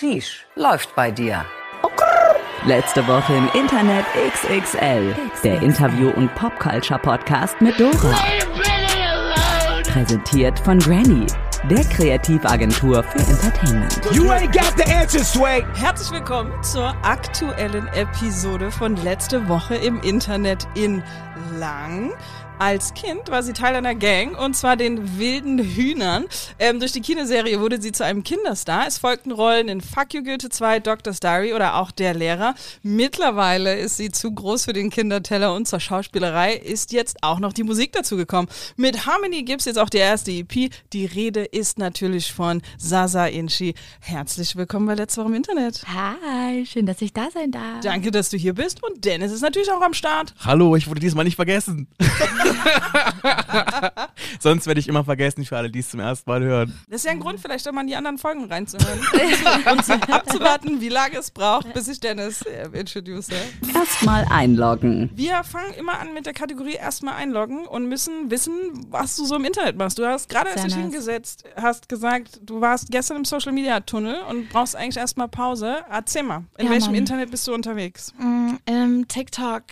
Sheesh, läuft bei dir. Letzte Woche im Internet XXL. Der Interview- und Popculture-Podcast mit Dora. Präsentiert von Granny, der Kreativagentur für Entertainment. You ain't got the answer, Sway. Herzlich willkommen zur aktuellen Episode von letzte Woche im Internet in Lang. Als Kind war sie Teil einer Gang und zwar den wilden Hühnern. Ähm, durch die Kinoserie wurde sie zu einem Kinderstar. Es folgten Rollen in Fuck You Goethe 2, Doctor's Diary oder auch Der Lehrer. Mittlerweile ist sie zu groß für den Kinderteller und zur Schauspielerei ist jetzt auch noch die Musik dazu gekommen. Mit Harmony gibt's jetzt auch die erste EP. Die Rede ist natürlich von Sasa Inchi. Herzlich willkommen bei Letzte Woche im Internet. Hi, schön, dass ich da sein darf. Danke, dass du hier bist und Dennis ist natürlich auch am Start. Hallo, ich wurde diesmal nicht vergessen. Sonst werde ich immer vergessen für alle, die es zum ersten Mal hören. Das ist ja ein Grund, vielleicht auch mal in die anderen Folgen reinzuhören. und abzuwarten, wie lange es braucht, bis ich Dennis äh, introduce. Erstmal einloggen. Wir fangen immer an mit der Kategorie erstmal einloggen und müssen wissen, was du so im Internet machst. Du hast gerade erst dich nice. hingesetzt, hast gesagt, du warst gestern im Social Media Tunnel und brauchst eigentlich erstmal Pause. Erzähl mal, in Ja, welchem Mann. Internet bist du unterwegs? Mm, Im TikTok,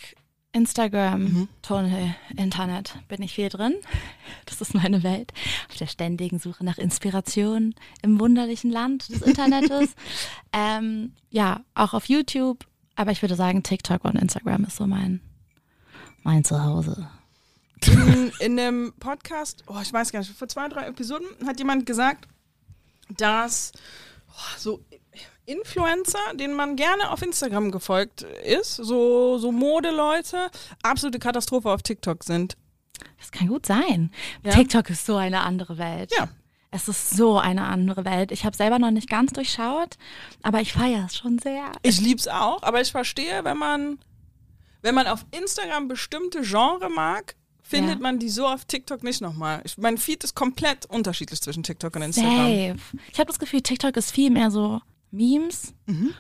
Instagram, Mhm. Tunnel, Internet bin ich viel drin. Das ist meine Welt. Auf der ständigen Suche nach Inspiration im wunderlichen Land des Internets. ähm, ja, auch auf YouTube. Aber ich würde sagen, TikTok und Instagram ist so mein, mein Zuhause. in, in einem Podcast, oh, ich weiß gar nicht, vor zwei, drei Episoden hat jemand gesagt, dass oh, so Influencer, denen man gerne auf Instagram gefolgt ist, so, so Modeleute, absolute Katastrophe auf TikTok sind. Das kann gut sein. Ja. TikTok ist so eine andere Welt. Ja. Es ist so eine andere Welt. Ich habe selber noch nicht ganz durchschaut, aber ich feiere es schon sehr. Ich lieb's auch, aber ich verstehe, wenn man, wenn man auf Instagram bestimmte Genre mag, findet Ja. man die so auf TikTok nicht nochmal. Ich, mein Feed ist komplett unterschiedlich zwischen TikTok und Instagram. Safe. Ich habe das Gefühl, TikTok ist viel mehr so Memes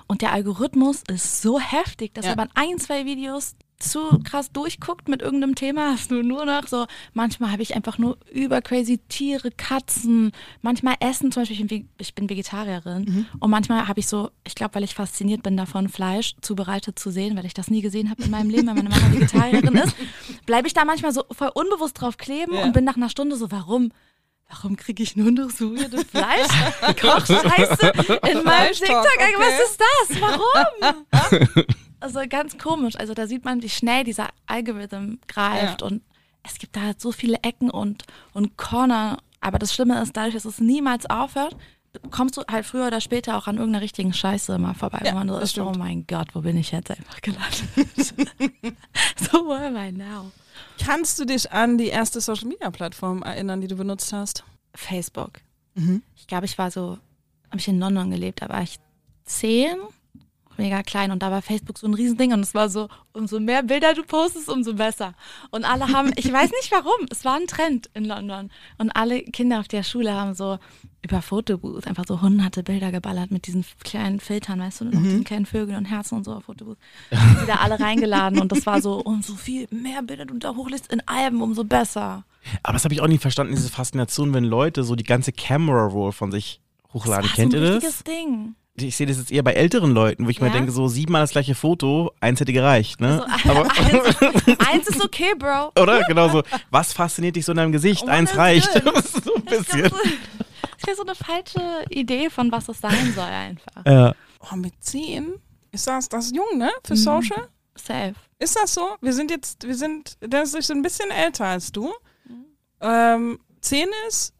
und der Algorithmus ist so heftig, dass Ja. wenn man ein, zwei Videos zu krass durchguckt mit irgendeinem Thema, hast du nur noch so, manchmal habe ich einfach nur über crazy Tiere, Katzen, manchmal Essen, zum Beispiel, ich bin, ich bin Vegetarierin und manchmal habe ich so, ich glaube, weil ich fasziniert bin davon, Fleisch zubereitet zu sehen, weil ich das nie gesehen habe in meinem Leben, weil meine Mama Vegetarierin ist, bleibe ich da manchmal so voll unbewusst drauf kleben Ja. und bin nach einer Stunde so, warum? Warum kriege ich nur noch so weirde Fleisch? Kochscheiße in meinem TikTok. okay. Was ist das? Warum? also ganz komisch. Also da sieht man, wie schnell dieser Algorithm greift Ja. und es gibt da halt so viele Ecken und, und Corner. Aber das Schlimme ist, dadurch, dass es niemals aufhört, kommst du halt früher oder später auch an irgendeiner richtigen Scheiße mal vorbei. Ja, wo man so ist, oh stimmt. mein Gott, wo bin ich jetzt einfach gelandet? so, where am I now? Kannst du dich an die erste Social Media Plattform erinnern, die du benutzt hast? Facebook. Mhm. Ich glaube, ich war so, habe ich in London gelebt, da war ich zehn, mega klein und da war Facebook so ein Riesending und es war so, umso mehr Bilder du postest, umso besser. Und alle haben, ich weiß nicht warum, es war ein Trend in London und alle Kinder auf der Schule haben so über Fotobooth einfach so hunderte Bilder geballert mit diesen kleinen Filtern, weißt du, noch diesen kleinen Vögeln und Herzen und so auf Fotobooth. Und wieder alle reingeladen und das war so, umso viel mehr Bilder du da hochlädst in Alben, umso besser. Aber das habe ich auch nie verstanden, diese Faszination, wenn Leute so die ganze Camera Roll von sich hochladen. Das war Kennt so ein ihr das? Ding. Ich sehe das jetzt eher bei älteren Leuten, wo ich mir Ja? denke, so siebenmal das gleiche Foto, eins hätte gereicht, ne? Aber, eins, eins ist okay, Bro. oder? Genau so. Was fasziniert dich so in deinem Gesicht? Oh, eins das reicht. ist so ein bisschen. so, ich glaub, so eine falsche Idee von was es sein soll einfach. Ja. Oh, mit 10? Ist das, das ist jung, ne? Für Mhm. Social? Safe. Ist das so? Wir sind jetzt, wir sind, der ist so ein bisschen älter als du. Ähm, 10 ist?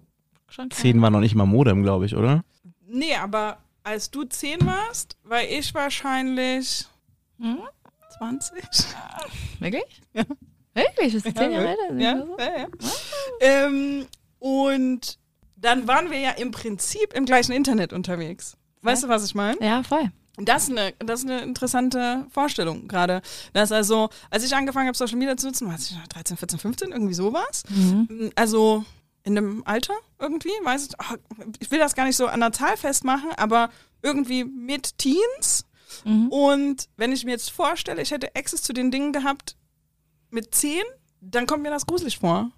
Schon. Zehn war noch nicht mal Modem, glaube ich, oder? Nee, aber als du 10 warst, war ich wahrscheinlich Hm? 20. Wirklich? Ja. Wirklich? Bist du zehn Jahre älter? Ja, ja, ja. Ähm, und dann waren wir ja im Prinzip im gleichen Internet unterwegs. Weißt du, was ich meine? Ja, voll. Das ist eine, das ist eine interessante Vorstellung gerade. Dass also, als ich angefangen habe, Social Media zu nutzen, war ich 13, 14, 15, irgendwie sowas. Also in dem Alter irgendwie, weiß ich, ich will das gar nicht so an der Zahl festmachen, aber irgendwie mit Teens. Und wenn ich mir jetzt vorstelle, ich hätte Access zu den Dingen gehabt mit 10, dann kommt mir das gruselig vor.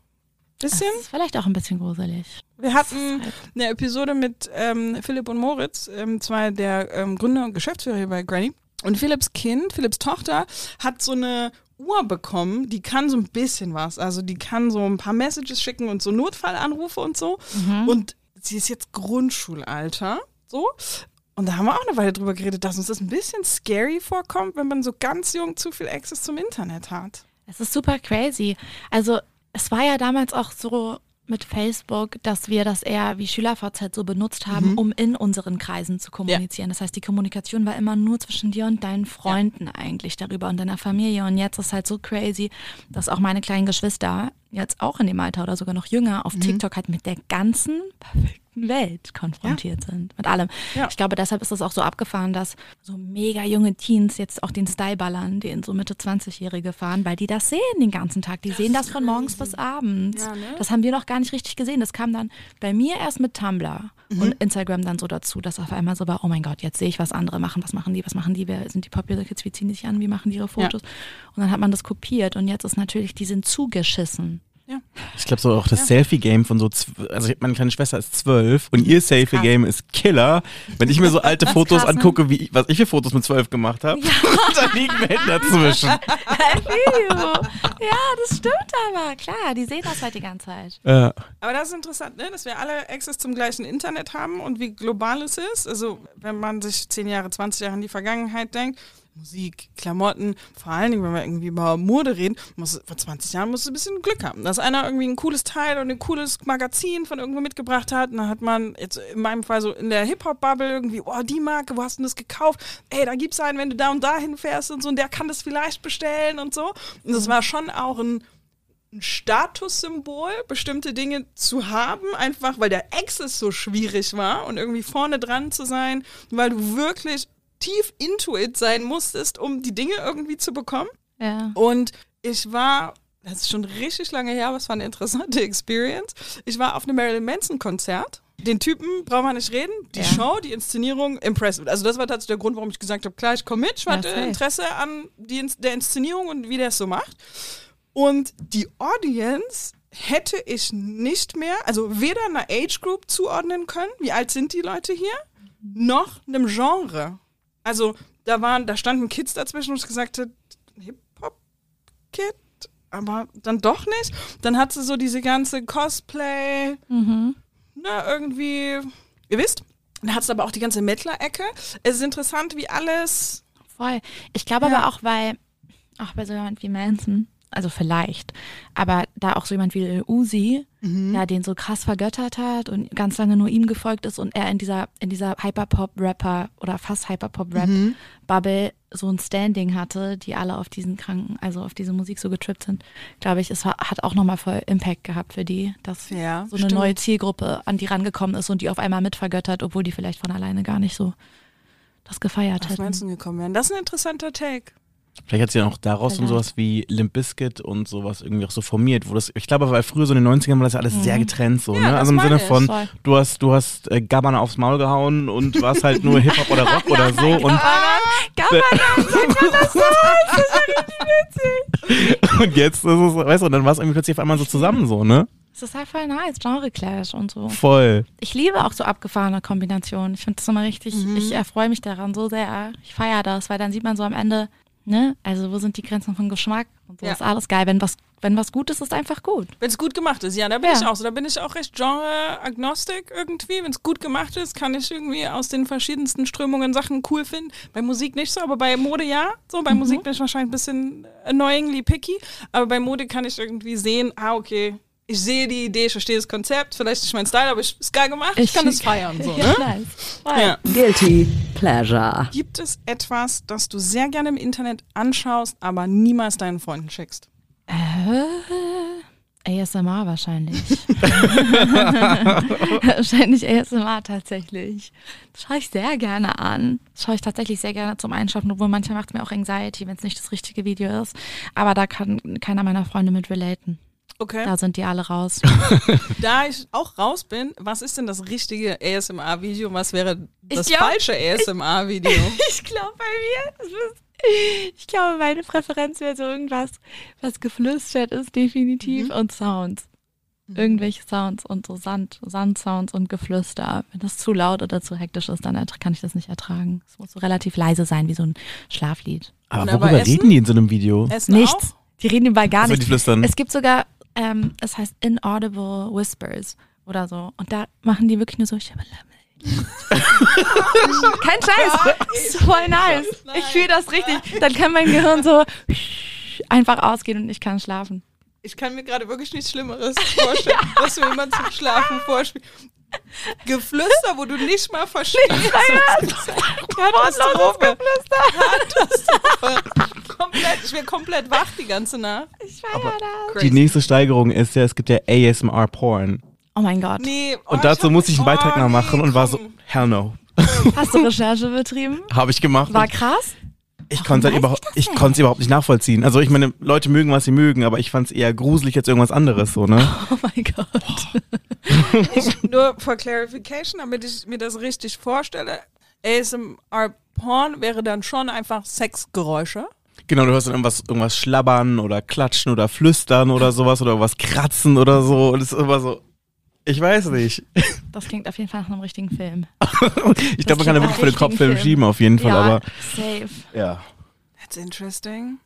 Das Bisschen. ist vielleicht auch ein bisschen gruselig. Wir hatten eine Episode mit ähm, Philipp und Moritz, ähm, zwei der ähm, Gründer und Geschäftsführer hier bei Granny. Und Philipps Kind, Philipps Tochter, hat so eine Uhr bekommen, die kann so ein bisschen was. Also die kann so ein paar Messages schicken und so Notfallanrufe und so. Und sie ist jetzt Grundschulalter, so. Und da haben wir auch eine Weile drüber geredet, dass uns das ein bisschen scary vorkommt, wenn man so ganz jung zu viel Access zum Internet hat. Es ist super crazy. Also es war ja damals auch so mit Facebook, dass wir das eher wie SchülerVZ so benutzt haben, um in unseren Kreisen zu kommunizieren. Das heißt, die Kommunikation war immer nur zwischen dir und deinen Freunden eigentlich darüber und deiner Familie. Und jetzt ist halt so crazy, dass auch meine kleinen Geschwister jetzt auch in dem Alter oder sogar noch jünger auf TikTok halt mit der ganzen perfekten Welt konfrontiert sind. Mit allem. Ja. Ich glaube, deshalb ist es auch so abgefahren, dass so mega junge Teens jetzt auch den Style ballern, den so Mitte 20-Jährige fahren, weil die das sehen den ganzen Tag. Die sehen das von morgens bis abends. Ja, ne? Das haben wir noch gar nicht richtig gesehen. Das kam dann bei mir erst mit Tumblr Mhm. und Instagram dann so dazu, dass auf einmal so war, oh mein Gott, jetzt sehe ich, was andere machen. Was machen die? Was machen die? Wer sind die Popular Kids? Wie ziehen die sich an? Wie machen die ihre Fotos? Und dann hat man das kopiert und jetzt ist natürlich, die sind zugeschissen. Ich glaube so auch das Selfie-Game von so, also meine kleine Schwester ist zwölf und ihr Selfie-Game ist Killer. Wenn ich mir so alte Fotos krass, ne? angucke, wie, was ich für Fotos mit zwölf gemacht habe, da liegen Welten dazwischen. ja, das stimmt aber. Klar, die sehen das halt die ganze Zeit. Ja. Aber das ist interessant, ne? dass wir alle Access zum gleichen Internet haben und wie global es ist. Also wenn man sich 10 Jahre, 20 Jahre in die Vergangenheit denkt, Musik, Klamotten, vor allen Dingen, wenn wir irgendwie über Mode reden, muss, vor 20 Jahren musst du ein bisschen Glück haben, dass einer irgendwie ein cooles Teil und ein cooles Magazin von irgendwo mitgebracht hat. Und dann hat man jetzt in meinem Fall so in der Hip-Hop-Bubble irgendwie, oh, die Marke, wo hast du das gekauft? Ey, da gibt's einen, wenn du da und dahin fährst und so, und der kann das vielleicht bestellen und so. Und das war schon auch ein ein Statussymbol, bestimmte Dinge zu haben, einfach weil der Access so schwierig war und irgendwie vorne dran zu sein, weil du wirklich tief into it sein musstest, um die Dinge irgendwie zu bekommen. Ja. Und ich war, das ist schon richtig lange her, aber es war eine interessante Experience. Ich war auf einem Marilyn Manson Konzert. Den Typen brauchen wir nicht reden. Die Ja. Show, die Inszenierung, impressive. Also das war tatsächlich der Grund, warum ich gesagt habe, klar, ich komme mit. Ich Ja, hatte safe. Interesse an die, der Inszenierung und wie der es so macht. Und die Audience hätte ich nicht mehr, also weder einer Age Group zuordnen können, wie alt sind die Leute hier, noch einem Genre. Also da waren, da standen Kids dazwischen und ich gesagt habe, Hip-Hop-Kid, aber dann doch nicht. Dann hat sie so diese ganze Cosplay, Mhm. ne, irgendwie, ihr wisst. Dann hat es aber auch die ganze Mettler-Ecke. Es ist interessant, wie alles Voll. Ich glaube Ja. aber auch, weil, auch bei so jemand wie Manson, also vielleicht, aber da auch so jemand wie Uzi, Mhm. ja, den so krass vergöttert hat und ganz lange nur ihm gefolgt ist und er in dieser, in dieser Hyperpop-Rapper oder fast Hyperpop-Rap-Bubble so ein Standing hatte, die alle auf diesen Kranken, also auf diese Musik so getrippt sind, glaube ich, es hat auch nochmal voll Impact gehabt für die, dass Ja, so eine stimmt. neue Zielgruppe an die rangekommen ist und die auf einmal mitvergöttert, obwohl die vielleicht von alleine gar nicht so das gefeiert auf hätten. Manson gekommen wären. Das ist ein interessanter Take. Vielleicht hat sie dann auch daraus Vielleicht. sowas wie Limp Bizkit und sowas irgendwie auch so formiert, wo das, ich glaube, weil früher so in den 90ern war das ja alles sehr getrennt so, Ja, ne? das Also im Sinne ich. von, Voll. du hast, du hast äh, Gabbana aufs Maul gehauen und warst halt nur Hip-Hop oder Rock oder so und, und jetzt ist es, weißt du, und dann war es irgendwie plötzlich auf einmal so zusammen so, ne? Es ist halt voll nice, Genre-Clash und so. Voll. Ich liebe auch so abgefahrene Kombinationen. Ich finde das immer richtig, ich erfreue mich daran so sehr. Ich feiere das, weil dann sieht man so am Ende, ne, also wo sind die Grenzen von Geschmack und so Ja. ist alles geil. Wenn was, wenn was gut ist, ist einfach gut. Wenn es gut gemacht ist, ja, da bin Ja. ich auch so. Da bin ich auch recht genre-agnostik irgendwie. Wenn es gut gemacht ist, kann ich irgendwie aus den verschiedensten Strömungen Sachen cool finden. Bei Musik nicht so, aber bei Mode ja. So, bei Musik bin ich wahrscheinlich ein bisschen annoyingly picky. Aber bei Mode kann ich irgendwie sehen, ah, okay, ich sehe die Idee, ich verstehe das Konzept, vielleicht nicht mein Style, aber ich ist geil gemacht, ich, kann es feiern. So, Ja, ne? nice. Ja. Guilty Pleasure. Gibt es etwas, das du sehr gerne im Internet anschaust, aber niemals deinen Freunden schickst? Äh, ASMR wahrscheinlich. wahrscheinlich ASMR tatsächlich. Das schaue ich sehr gerne an. Das schaue ich tatsächlich sehr gerne zum Einschlafen, obwohl manchmal macht es mir auch Anxiety, wenn es nicht das richtige Video ist. Aber da kann keiner meiner Freunde mit relaten. Okay. Da sind die alle raus. Da ich auch raus bin, was ist denn das richtige ASMR-Video und was wäre das Ich glaub- falsche ASMR-Video? Ich glaube bei mir, ist, ich glaube, meine Präferenz wäre so irgendwas, was geflüstert ist, definitiv, und Sounds. irgendwelche Sounds und so Sand, Sandsounds und Geflüster. Wenn das zu laut oder zu hektisch ist, dann kann ich das nicht ertragen. Es muss so relativ leise sein, wie so ein Schlaflied. Aber aber worüber Essen? reden die in so einem Video? Essen Nichts. auch? Die reden dabei gar Also nicht. die flüstern. Es gibt sogar, ähm, es heißt Inaudible Whispers oder so. Und da machen die wirklich nur so. Kein Scheiß. Ist voll nice. Ich fühle das richtig. Dann kann mein Gehirn so einfach ausgehen und ich kann schlafen. Ich kann mir gerade wirklich nichts Schlimmeres vorstellen, was mir jemand zum Schlafen vorspielt. Geflüster, wo du nicht mal verstehst. Katastrophe. Katastrophe. komplett, ich wäre komplett wach die ganze Nacht. Ich feier das. Die nächste Steigerung ist ja, es gibt ja ASMR-Porn. Oh mein Gott. Nee, oh, Und dazu hab- musste ich einen Beitrag oh, noch machen nee, und war so, hell no. Hast du Recherche betrieben? Habe ich gemacht. War krass? Ich konnte es weiß überhaupt, ich ich konnte es überhaupt nicht nachvollziehen. Also ich meine, Leute mögen, was sie mögen, aber ich fand es eher gruselig als irgendwas anderes, so, ne? Oh mein Gott. Nur for clarification, damit ich mir das richtig vorstelle. ASMR Porn wäre dann schon einfach Sexgeräusche. Genau, du hörst dann irgendwas, irgendwas schlabbern oder klatschen oder flüstern oder sowas oder irgendwas kratzen oder so. Und es ist immer so, ich weiß nicht. Das klingt auf jeden Fall nach einem richtigen Film. Ich glaube, man kann da wirklich vor den Kopf richtigen Film. schieben auf jeden Fall, ja, aber safe. ja. That's interesting.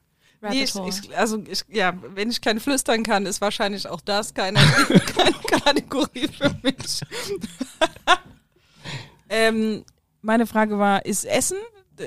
Nee, ich, ich, also ich, ja, wenn ich kein Flüstern kann, ist wahrscheinlich auch das keine, keine Kategorie für mich. ähm, meine Frage war, ist Essen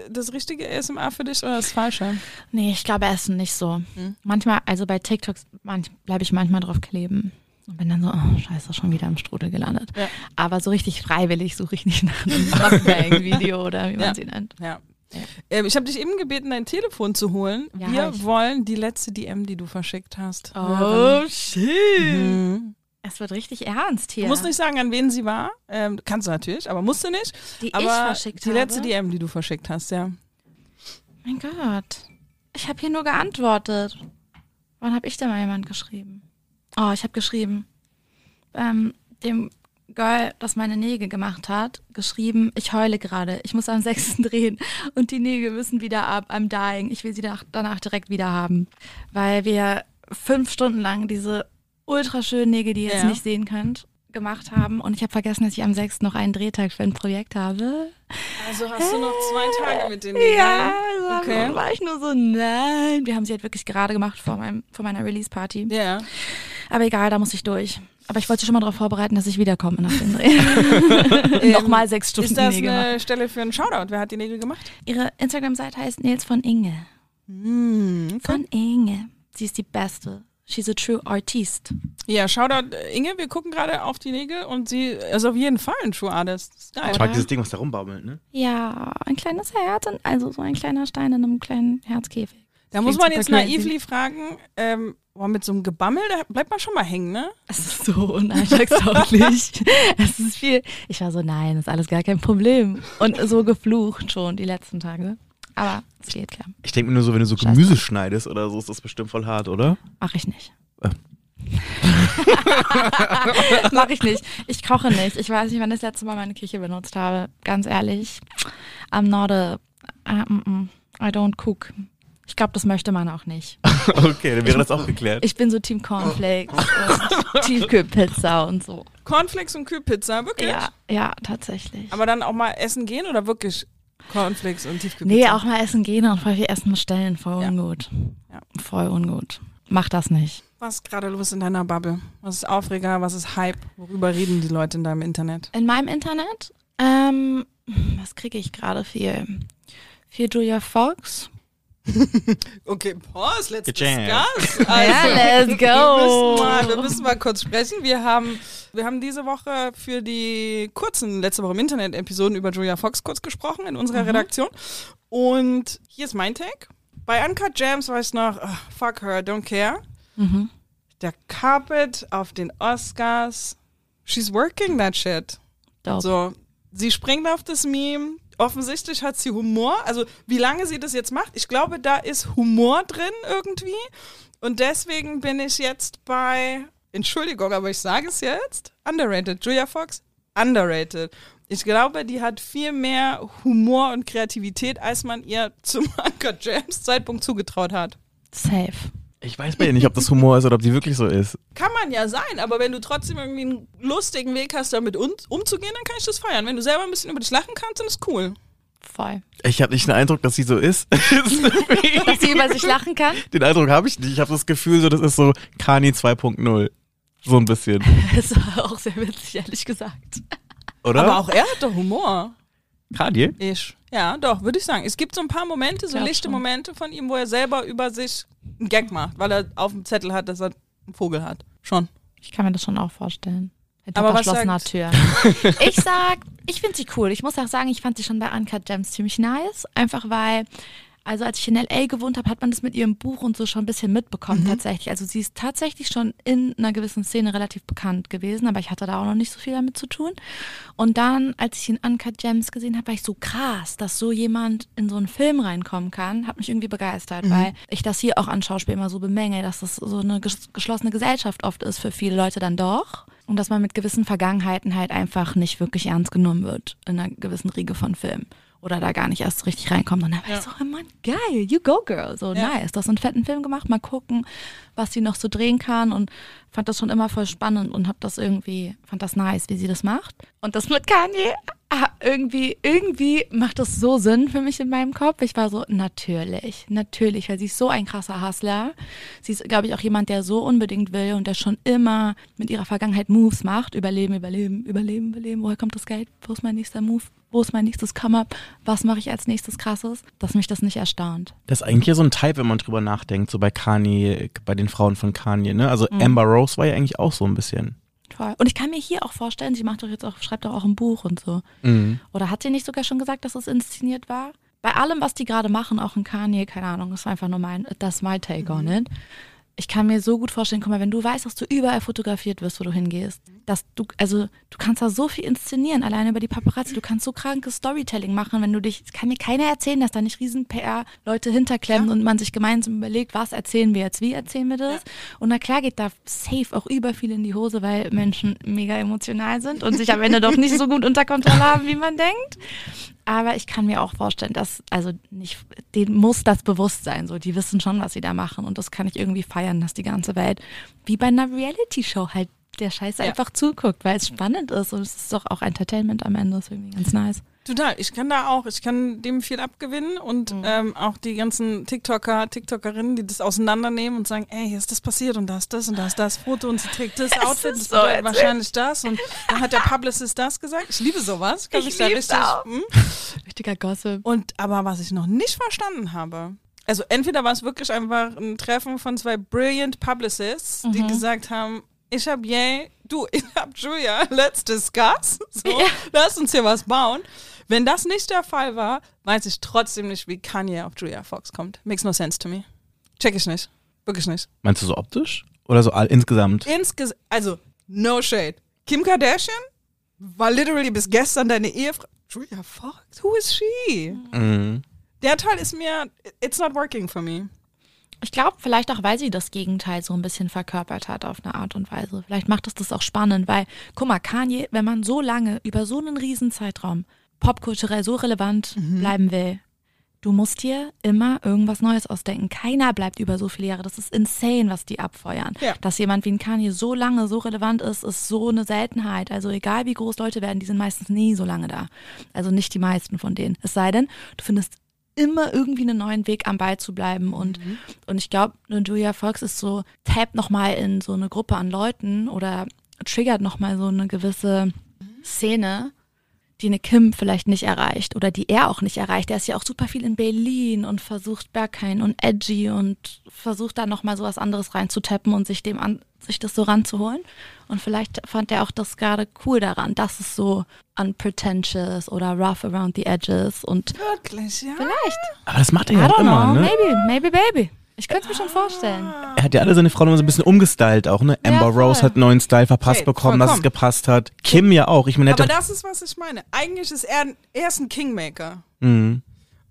das richtige ASMR für dich oder das falsche? Nee, ich glaube Essen nicht so. Hm. Manchmal, also bei TikToks manch, bleibe ich manchmal drauf kleben. Und bin dann so, oh scheiße, schon wieder im Strudel gelandet. Ja. Aber so richtig freiwillig suche ich nicht nach einem Mukbang-Video oder wie man Ja. sie nennt. Ja. Ja. Ähm, ich habe dich eben gebeten, dein Telefon zu holen. Ja, Wir ich- wollen die letzte DM, die du verschickt hast. Oh, shit. Mhm. Es wird richtig ernst hier. Du musst nicht sagen, an wen sie war. Ähm, kannst du natürlich, aber musst du nicht. die aber ich verschickt die habe. letzte DM, die du verschickt hast, ja. Mein Gott. Ich habe hier nur geantwortet. Wann habe ich denn mal jemand geschrieben? Oh, ich habe geschrieben. Ähm, dem Girl, das meine Nägel gemacht hat, geschrieben, ich heule gerade. Ich muss am 6. drehen und die Nägel müssen wieder ab. I'm dying. Ich will sie danach, direkt wieder haben. Weil wir fünf Stunden lang diese ultra schönen Nägel, die ihr jetzt Ja. nicht sehen könnt, gemacht haben. Und ich habe vergessen, dass ich am 6. noch einen Drehtag für ein Projekt habe. Also hast du noch zwei Tage mit den Ja, Nägeln? okay. Okay. war ich nur so, nein. Wir haben sie halt wirklich gerade gemacht vor, meinem, vor meiner Release-Party. Ja. Aber egal, da muss ich durch. Aber ich wollte sie schon mal darauf vorbereiten, dass ich wiederkomme nach dem Dreh. Nochmal sechs Stunden Ist das Nägel eine machen. Stelle für einen Shoutout? Wer hat die Nägel gemacht? Ihre Instagram-Seite heißt Nils von Inge. Hm, Von Inge. Sie ist die Beste. She's a true artist. Ja, Shoutout äh, Inge, wir gucken gerade auf die Nägel und sie ist auf jeden Fall ein True Artist. Das ist geil. Ich mag dieses Ding, was da rumbaumelt, ne? Ja, ein kleines Herz und also so ein kleiner Stein in einem kleinen Herzkäfig. Da muss man jetzt naively fragen, ähm, boah, mit so einem Gebammel, da bleibt man schon mal hängen, ne? Es ist so unalltagstauglich. es ist viel. Ich war so, nein, ist alles gar kein Problem. Und so geflucht schon die letzten Tage. Aber es geht klar. Ich denke mir nur so, wenn du so Gemüse schneidest oder so, ist das bestimmt voll hart, oder? Mach ich nicht. Äh. Mach ich nicht. Ich koche nicht. Ich weiß nicht, wann ich das letzte Mal meine Küche benutzt habe. Ganz ehrlich. I'm not a. Uh, mm, mm, I don't cook. Ich glaube, das möchte man auch nicht. Okay, dann wäre das auch geklärt. Ich bin so Team Cornflakes und Tiefkühlpizza und so. Cornflakes und Kühlpizza, wirklich? Ja, ja, tatsächlich. Aber dann auch mal essen gehen oder wirklich Cornflakes und Tiefkühlpizza? Nee, auch mal essen gehen und voll viel Essen bestellen. Voll Ja. ungut. Ja. Voll ungut. Mach das nicht. Was ist gerade los in deiner Bubble? Was ist Aufreger? Was ist Hype? Worüber reden die Leute in deinem Internet? In meinem Internet, ähm, was kriege ich gerade viel? Viel Julia Fox. Okay, pause, let's Gejammt. discuss. Ja, let's Wir go. müssen, mal, wir müssen mal kurz sprechen. Wir haben, wir haben diese Woche für die kurzen, letzte Woche im Internet-Episoden über Julia Fox kurz gesprochen in unserer Redaktion. Und hier ist mein Take. Bei Uncut Jams war ich noch, ugh, fuck her, don't care. Mhm. Der Carpet auf den Oscars, she's working that shit. Dope. So, sie springt auf das Meme. Offensichtlich hat sie Humor. Also, wie lange sie das jetzt macht, ich glaube, da ist Humor drin irgendwie. Und deswegen bin ich jetzt bei, Entschuldigung, aber ich sage es jetzt, underrated. Julia Fox, underrated. Ich glaube, die hat viel mehr Humor und Kreativität, als man ihr zum Uncut Jams Zeitpunkt zugetraut hat. Safe. Ich weiß bei ihr nicht, ob das Humor ist oder ob die wirklich so ist. Kann man ja sein, aber wenn du trotzdem irgendwie einen lustigen Weg hast, damit un umzugehen, dann kann ich das feiern. Wenn du selber ein bisschen über dich lachen kannst, dann ist cool. Voll. Ich habe nicht den Eindruck, dass sie so ist. Dass sie über sich lachen kann. den Eindruck habe ich nicht. Ich habe das Gefühl, so das ist so Kani 2.0. So ein bisschen. Das war auch sehr witzig, ehrlich gesagt. Oder? Aber auch er hat doch Humor. Kanye? Ich. Ja, doch, würde ich sagen. Es gibt so ein paar Momente, so lichte schon. Momente von ihm, wo er selber über sich einen Gag macht, weil er auf dem Zettel hat, dass er einen Vogel hat. Schon. Ich kann mir das schon auch vorstellen. Hinter Aber was verschlossener sagt- Tür. Ich sag, ich finde sie cool. Ich muss auch sagen, ich fand sie schon bei Uncut Gems ziemlich nice. Einfach weil, also als ich in L.A. gewohnt habe, hat man das mit ihrem Buch und so schon ein bisschen mitbekommen tatsächlich. Also sie ist tatsächlich schon in einer gewissen Szene relativ bekannt gewesen, aber ich hatte da auch noch nicht so viel damit zu tun. Und dann, als ich in Uncut Gems gesehen habe, war ich so krass, dass so jemand in so einen Film reinkommen kann, hat mich irgendwie begeistert, weil ich das hier auch an Schauspiel immer so bemänge, dass das so eine ges- geschlossene Gesellschaft oft ist für viele Leute dann doch. Und dass man mit gewissen Vergangenheiten halt einfach nicht wirklich ernst genommen wird in einer gewissen Riege von Filmen. Oder da gar nicht erst richtig reinkommt. Und dann war Ja. ich so, oh Mann, geil, you go girl. So Ja. nice. Du hast einen fetten Film gemacht, mal gucken, was sie noch so drehen kann. Und fand das schon immer voll spannend und hab das irgendwie, fand das nice, wie sie das macht. Und das mit Kanye, ah, irgendwie, irgendwie macht das so Sinn für mich in meinem Kopf. Ich war so, natürlich, natürlich, weil sie ist so ein krasser Hustler. Sie ist, glaube ich, auch jemand, der so unbedingt will und der schon immer mit ihrer Vergangenheit Moves macht. Überleben, überleben, überleben, überleben. Woher kommt das Geld? Wo ist mein nächster Move? Wo ist mein nächstes Come-Up? Was mache ich als nächstes krasses? Dass mich das nicht erstaunt. Das ist eigentlich so ein Type, wenn man drüber nachdenkt, so bei Kanye, bei den Frauen von Kanye, ne? Also Amber Rose war ja eigentlich auch so ein bisschen. Toll. Und ich kann mir hier auch vorstellen, sie macht doch jetzt auch, schreibt doch auch ein Buch und so. Mhm. Oder hat sie nicht sogar schon gesagt, dass es inszeniert war? Bei allem, was die gerade machen, auch in Kanye, keine Ahnung, das ist einfach nur mein, das ist my take on it. Ich kann mir so gut vorstellen, guck mal, wenn du weißt, dass du überall fotografiert wirst, wo du hingehst, dass du, also du kannst da so viel inszenieren, alleine über die Paparazzi, du kannst so krankes Storytelling machen, wenn du dich, es kann mir keiner erzählen, dass da nicht riesen PR-Leute hinterklemmen und man sich gemeinsam überlegt, was erzählen wir jetzt, wie erzählen wir das? Und na klar geht da safe auch über viel in die Hose, weil Menschen mega emotional sind und sich am Ende doch nicht so gut unter Kontrolle haben, wie man denkt. Aber ich kann mir auch vorstellen, dass, also nicht, denen muss das bewusst sein. So, die wissen schon, was sie da machen. Und das kann ich irgendwie feiern, dass die ganze Welt, wie bei einer Reality-Show halt, der Scheiß Ja. einfach zuguckt, weil es spannend ist. Und es ist doch auch Entertainment am Ende. Das ist irgendwie ganz nice. Total. Ich kann da auch, ich kann dem viel abgewinnen und ähm, auch die ganzen TikToker, TikTokerinnen, die das auseinandernehmen und sagen, ey, hier ist das passiert und das, das und das, das Foto und sie trägt das Outfit, ist das so wahrscheinlich das und dann hat der Publicist das gesagt. Ich liebe sowas. Kann Ich mich da richtig. hm? Richtiger Gossip. Und aber was ich noch nicht verstanden habe, also entweder war es wirklich einfach ein Treffen von zwei brilliant Publicists, die Mhm. gesagt haben, ich hab Yay, du, ich hab Julia, let's discuss. So, Ja. lass uns hier was bauen. Wenn das nicht der Fall war, weiß ich trotzdem nicht, wie Kanye auf Julia Fox kommt. Makes no sense to me. Check ich nicht. Wirklich nicht. Meinst du so optisch? Oder so all, insgesamt? Insges also, no shade. Kim Kardashian war literally bis gestern deine Ehefrau. Julia Fox? Who is she? Mhm. Der Teil ist mir, it's not working for me. Ich glaube, vielleicht auch, weil sie das Gegenteil so ein bisschen verkörpert hat auf eine Art und Weise. Vielleicht macht es das auch spannend, weil, guck mal, Kanye, wenn man so lange über so einen riesen Zeitraum popkulturell so relevant Mhm. bleiben will, du musst dir immer irgendwas Neues ausdenken. Keiner bleibt über so viele Jahre. Das ist insane, was die abfeuern. Ja. Dass jemand wie ein Kanye so lange so relevant ist, ist so eine Seltenheit. Also egal wie groß Leute werden, die sind meistens nie so lange da. Also nicht die meisten von denen. Es sei denn, du findest immer irgendwie einen neuen Weg am Ball zu bleiben. Und und ich glaube, Julia Fox ist so tappt noch mal in so eine Gruppe an Leuten oder triggert noch mal so eine gewisse Szene, die eine Kim vielleicht nicht erreicht oder die er auch nicht erreicht. Er ist ja auch super viel in Berlin und versucht Berghain und Edgy und versucht da noch mal so was anderes reinzutappen und sich dem an, sich das so ranzuholen. Und vielleicht fand er auch das gerade cool daran, dass es so unpretentious oder rough around the edges und Wirklich, ja. vielleicht, Aber das macht er I ja auch immer, know, ne? maybe, maybe baby. Ich könnte es mir schon vorstellen. Er hat ja alle seine Frauen immer so ein bisschen umgestylt auch, ne? Amber voll. Rose hat einen neuen Style verpasst Okay, bekommen, dass es vollkommen. gepasst hat. Kim ja auch. Ich meine, er Aber das ist, was ich meine. Eigentlich ist er, er ist ein Kingmaker. Mhm.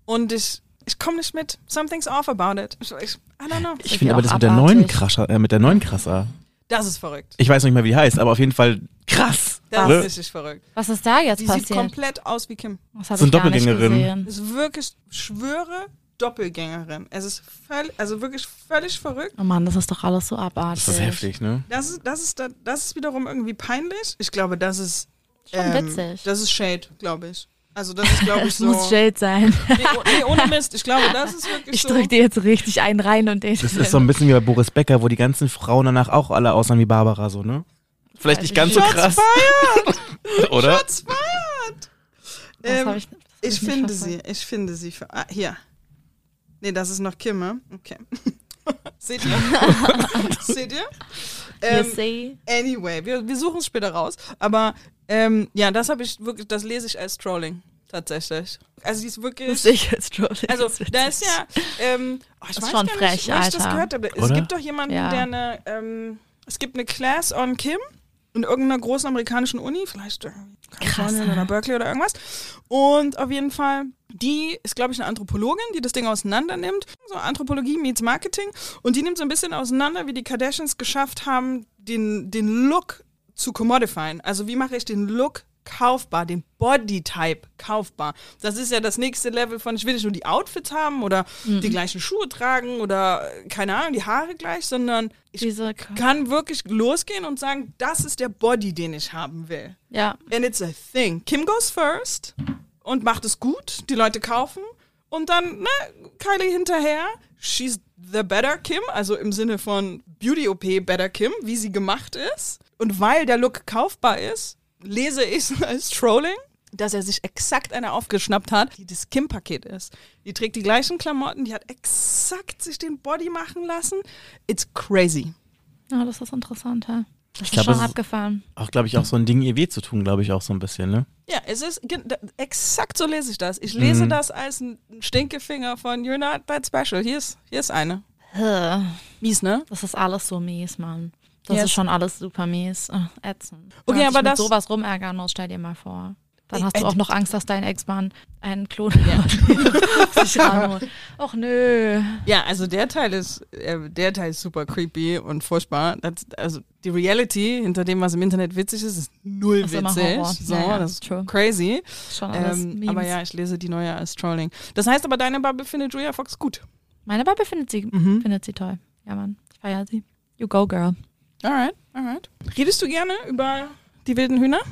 Und ich, ich komme nicht mit. Something's off about it. Ich, ich, I don't know. Ich finde auch aber das mit der abartig. neuen Krasser, äh, mit der neuen Krasser. Das ist verrückt. Ich weiß nicht mehr, wie die heißt, aber auf jeden Fall krass. Das ne? ist richtig verrückt. Was ist da jetzt Die sieht passiert? komplett aus wie Kim. Das habe So ich gar nicht Doppelgängerin. gesehen. Ist wirklich, ich schwöre, Doppelgängerin. Es ist völlig, also wirklich völlig verrückt. Oh Mann, das ist doch alles so abartig. Das ist heftig, ne? Das ist, das ist, da- das ist wiederum irgendwie peinlich. Ich glaube, das ist. Schon witzig. Das ist Shade, glaube ich. Also das ist, glaube ich, so. muss Jade sein. Nee, oh- nee, ohne Mist. Ich glaube, das ist wirklich Ich so. drück dir jetzt richtig einen rein und den. Das ist so ein bisschen wie bei Boris Becker, wo die ganzen Frauen danach auch alle aussahen wie Barbara, so, ne? Vielleicht nicht ganz so Shots krass. fired! Oder? Shots fired! Das Ähm, ich, das ich finde sie. Ich finde sie. Für, ah, hier. Nee, das ist noch Kimme. Okay. Seht ihr? Seht ihr? Ähm? Anyway, wir, wir suchen es später raus. Aber ähm, ja, das habe ich wirklich, das lese ich als Trolling. Tatsächlich. Also die ist wirklich. Das sehe ich als Trolling. Also Das ist da ist ja. Ähm, oh, ich Das ist weiß schon gar frech, nicht, wo ich das Alter. gehört habe. Es gibt doch jemanden, Ja. der eine. Ähm, es gibt eine Class on Kim in irgendeiner großen amerikanischen Uni, vielleicht Kalifornien oder Berkeley oder irgendwas. Und auf jeden Fall, die ist, glaube ich, eine Anthropologin, die das Ding auseinander nimmt. So Anthropologie meets Marketing. Und die nimmt so ein bisschen auseinander, wie die Kardashians geschafft haben, den, den Look zu commodifieren. Also wie mache ich den Look kaufbar, den Bodytype kaufbar. Das ist ja das nächste Level von, ich will nicht nur die Outfits haben oder die gleichen Schuhe tragen oder äh, keine Ahnung, die Haare gleich, sondern ich Diese, kann wirklich losgehen und sagen, das ist der Body, den ich haben will. ja, And it's a thing. Kim goes first und macht es gut, die Leute kaufen und dann, ne, Kylie hinterher. She's the better Kim, also im Sinne von Beauty OP better Kim, wie sie gemacht ist. Und weil der Look kaufbar ist, lese ich es als Trolling, dass er sich exakt eine aufgeschnappt hat, die das Kim-Paket ist. Die trägt die gleichen Klamotten, die hat exakt sich den Body machen lassen. It's crazy. ja, das ist interessant, ja. Das ist glaub, schon es ist- abgefahren. Auch, glaube ich, auch so ein Ding, ihr weh zu tun, glaube ich, auch so ein bisschen, ne? Ja, es ist exakt so lese ich das. Ich lese Mhm. das als ein Stinkefinger von You're not that special. Hier ist, hier ist eine. Huh. Mies, ne? Das ist alles so mies, Mann. Das Yes. ist schon alles super mies. Ach, ätzend. Okay, aber sich mit das- sowas rumärgern muss, stell dir mal vor. Dann hast du auch noch Angst, dass dein Ex-Mann einen Klon sich ranholt. Och nö. Ja, also der Teil ist, äh, der Teil ist super creepy und furchtbar. Das, also die Reality hinter dem, was im Internet witzig ist, ist null Das ist witzig. Horror. So, Ja, ja, das ist true. crazy. Schon alles Ähm, Memes. aber ja, ich lese die neue als Trolling. Das heißt aber, deine Bubble findet Julia Fox gut. Meine Bubble findet sie, Mhm. findet sie toll. Ja, Mann. Ich feier sie. You go, girl. Alright, alright. Redest du gerne über die wilden Hühner?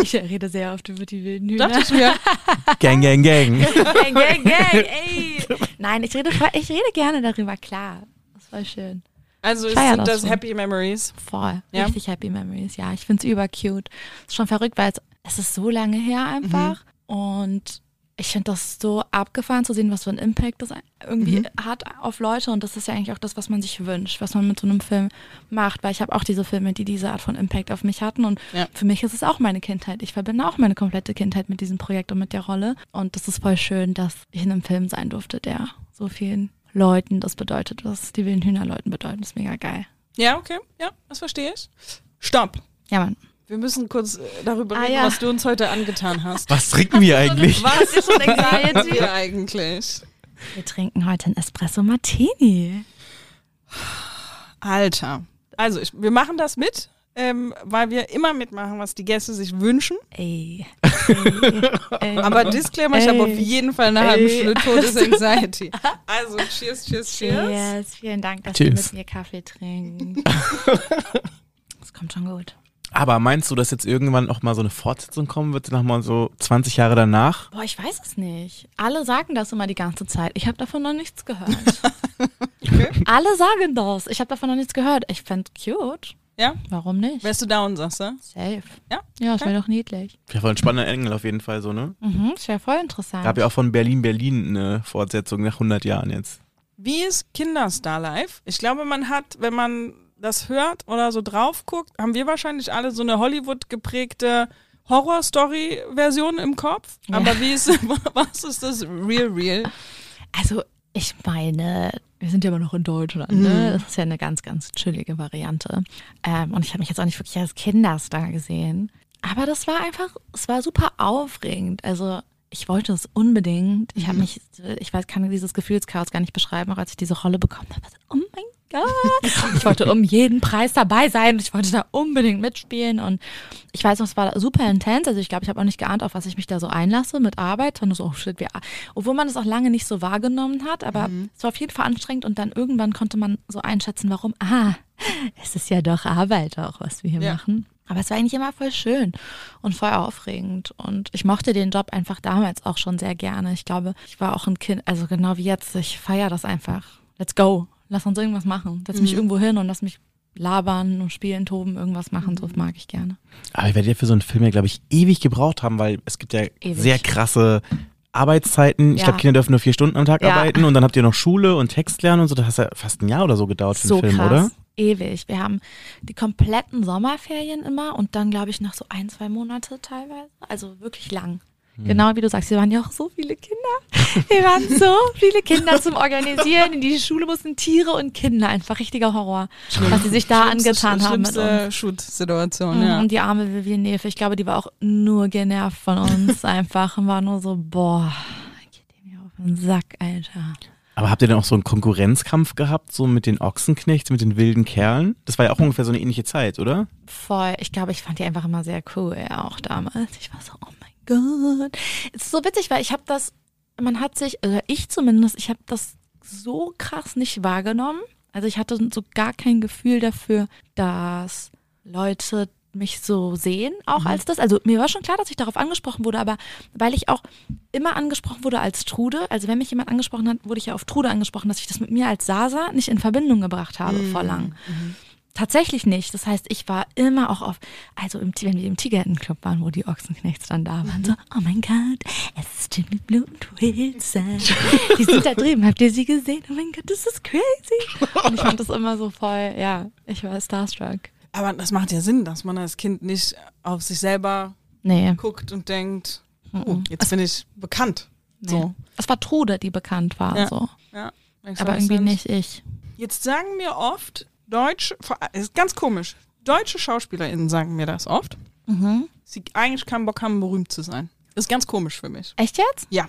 Ich rede sehr oft über die wilden Hühner. Dachte ich mir. Gang, gang, gang. gang, gang, gang, ey. Nein, ich rede, ich rede gerne darüber, klar. Das ist voll schön. Also feier sind das das. Happy Memories. Voll. Ja? Richtig Happy Memories, ja. Ich finde es übercute. Ist schon verrückt, weil es, es ist so lange her einfach. Und ich finde das so abgefahren zu sehen, was für einen Impact das irgendwie Mhm. hat auf Leute. Und das ist ja eigentlich auch das, was man sich wünscht, was man mit so einem Film macht. Weil ich habe auch diese Filme, die diese Art von Impact auf mich hatten. Und Ja. für mich ist es auch meine Kindheit. Ich verbinde auch meine komplette Kindheit mit diesem Projekt und mit der Rolle. Und das ist voll schön, dass ich in einem Film sein durfte, der so vielen Leuten das bedeutet, was die wilden Hühner Leuten bedeuten. Das ist mega geil. Ja, okay. Ja, das verstehe ich. Stopp. Ja, Mann. Wir müssen kurz äh, darüber Ah, reden, ja. was du uns heute angetan hast. Was trinken wir eigentlich? Was ist schon Anxiety eigentlich? Wir trinken heute einen Espresso Martini. Alter. Also, ich, wir machen das mit, ähm, weil wir immer mitmachen, was die Gäste sich wünschen. Ey. Ey. Aber Disclaimer, ich habe auf jeden Fall eine halbe. Stunde Todes Anxiety. Also, cheers, cheers, cheers. Cheers. Vielen Dank, dass Cheers. ihr mit mir Kaffee trinkt. Das kommt schon gut. Aber meinst du, dass jetzt irgendwann auch mal so eine Fortsetzung kommen wird, noch mal so 20 Jahre danach? Boah, ich weiß es nicht. Alle sagen das immer die ganze Zeit. Ich habe davon noch nichts gehört. Alle sagen das. Ich habe davon noch nichts gehört. Ich fände cute. Ja? Warum nicht? Wärst du down, sagst du? Safe. Ja? Ja, das wäre doch niedlich. Ja, voll ein spannender Engel auf jeden Fall so, ne? Mhm, das wäre voll interessant. Gab ja auch von Berlin Berlin eine Fortsetzung nach 100 Jahren jetzt. Wie ist Kinderstar Live? Ich glaube, man hat, wenn man das hört oder so drauf guckt, haben wir wahrscheinlich alle so eine Hollywood geprägte Horror-Story-Version im Kopf. Ja. Aber wie ist, was ist das Real Real? Also, ich meine, wir sind ja immer noch in Deutschland, ne? Das ist ja eine ganz, ganz chillige Variante. Ähm, und ich habe mich jetzt auch nicht wirklich als Kinderstar gesehen. Aber das war einfach, es war super aufregend. Also, ich wollte es unbedingt. Ich habe mich, ich weiß, kann dieses Gefühlschaos gar nicht beschreiben, auch als ich diese Rolle bekommen habe. Oh mein Ich wollte um jeden Preis dabei sein. Ich wollte da unbedingt mitspielen. Und ich weiß noch, es war super intens. Also ich glaube, ich habe auch nicht geahnt, auf was ich mich da so einlasse mit Arbeit. Sondern so, oh shit, wir, obwohl man es auch lange nicht so wahrgenommen hat. Aber es war auf jeden Fall anstrengend. Und dann irgendwann konnte man so einschätzen, warum. Ah, es ist ja doch Arbeit auch, was wir hier Ja. machen. Aber es war eigentlich immer voll schön und voll aufregend. Und ich mochte den Job einfach damals auch schon sehr gerne. Ich glaube, ich war auch ein Kind, also genau wie jetzt, ich feiere das einfach. Let's go. Lass uns irgendwas machen. Setz Mhm. mich irgendwo hin und lass mich labern und spielen, toben, irgendwas machen. So mag ich gerne. Aber ich werde ja für so einen Film ja, glaube ich, ewig gebraucht haben, weil es gibt ja Ewig. sehr krasse Arbeitszeiten. Ich Ja. glaube, Kinder dürfen nur vier Stunden am Tag Ja. arbeiten und dann habt ihr noch Schule und Text lernen und so. Das hat ja fast ein Jahr oder so gedauert für so den Film, krass. oder? Ewig. Wir haben die kompletten Sommerferien immer und dann, glaube ich, noch so ein, zwei Monate teilweise. Also wirklich lang. Hm. Genau wie du sagst, wir waren ja auch so viele Kinder. Wir waren so viele Kinder zum Organisieren. In die Schule mussten Tiere und Kinder. Einfach richtiger Horror, was sie sich da Schlimmste- angetan haben. Schlimmste Shoot-Situation, Mhm, ja. Und die arme Vivian Nefe, ich glaube, die war auch nur genervt von uns einfach und war nur so, boah, geht die mir auf den Sack, Alter. Aber habt ihr denn auch so einen Konkurrenzkampf gehabt, so mit den Ochsenknechts, mit den wilden Kerlen? Das war ja auch ungefähr so eine ähnliche Zeit, oder? Voll. Ich glaube, ich fand die einfach immer sehr cool, auch damals. Ich war so, oh Gott. Es ist so witzig, weil ich habe das, man hat sich, oder ich zumindest, ich habe das so krass nicht wahrgenommen. Also ich hatte so gar kein Gefühl dafür, dass Leute mich so sehen, auch als das. Also mir war schon klar, dass ich darauf angesprochen wurde, aber weil ich auch immer angesprochen wurde als Trude, also wenn mich jemand angesprochen hat, wurde ich ja auf Trude angesprochen, dass ich das mit mir als Sasa nicht in Verbindung gebracht habe vor lang. Tatsächlich nicht. Das heißt, ich war immer auch auf, also im, wenn wir im Tigerentenclub waren, wo die Ochsenknechts dann da waren, so, oh mein Gott, es ist Jimmy Blue und Wilson. Die sind da drüben, habt ihr sie gesehen? Oh mein Gott, das ist crazy. Und ich fand das immer so voll, ja, ich war starstruck. Aber das macht ja Sinn, dass man als Kind nicht auf sich selber Nee, guckt und denkt, oh, jetzt bin ich bekannt. nee. So. Es war Trude, die bekannt war, Ja. so. Ja, Aber irgendwie nicht ich. Jetzt sagen mir oft Deutsche, ist ganz komisch, deutsche SchauspielerInnen sagen mir das oft, Mhm. sie eigentlich keinen Bock haben, berühmt zu sein. Ist ganz komisch für mich. Echt jetzt? Ja.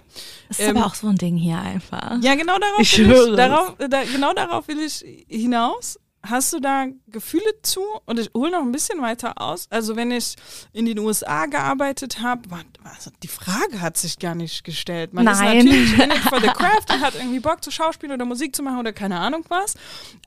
Das ist Ähm, aber auch so ein Ding hier einfach. Ja, genau darauf Ich will ich, darauf, da, genau darauf will ich hinaus. Hast du da Gefühle zu? Und ich hole noch ein bisschen weiter aus. Also wenn ich in den USA gearbeitet habe, also die Frage hat sich gar nicht gestellt. Man Nein. ist natürlich in for the craft und hat irgendwie Bock zu Schauspielen oder Musik zu machen oder keine Ahnung was.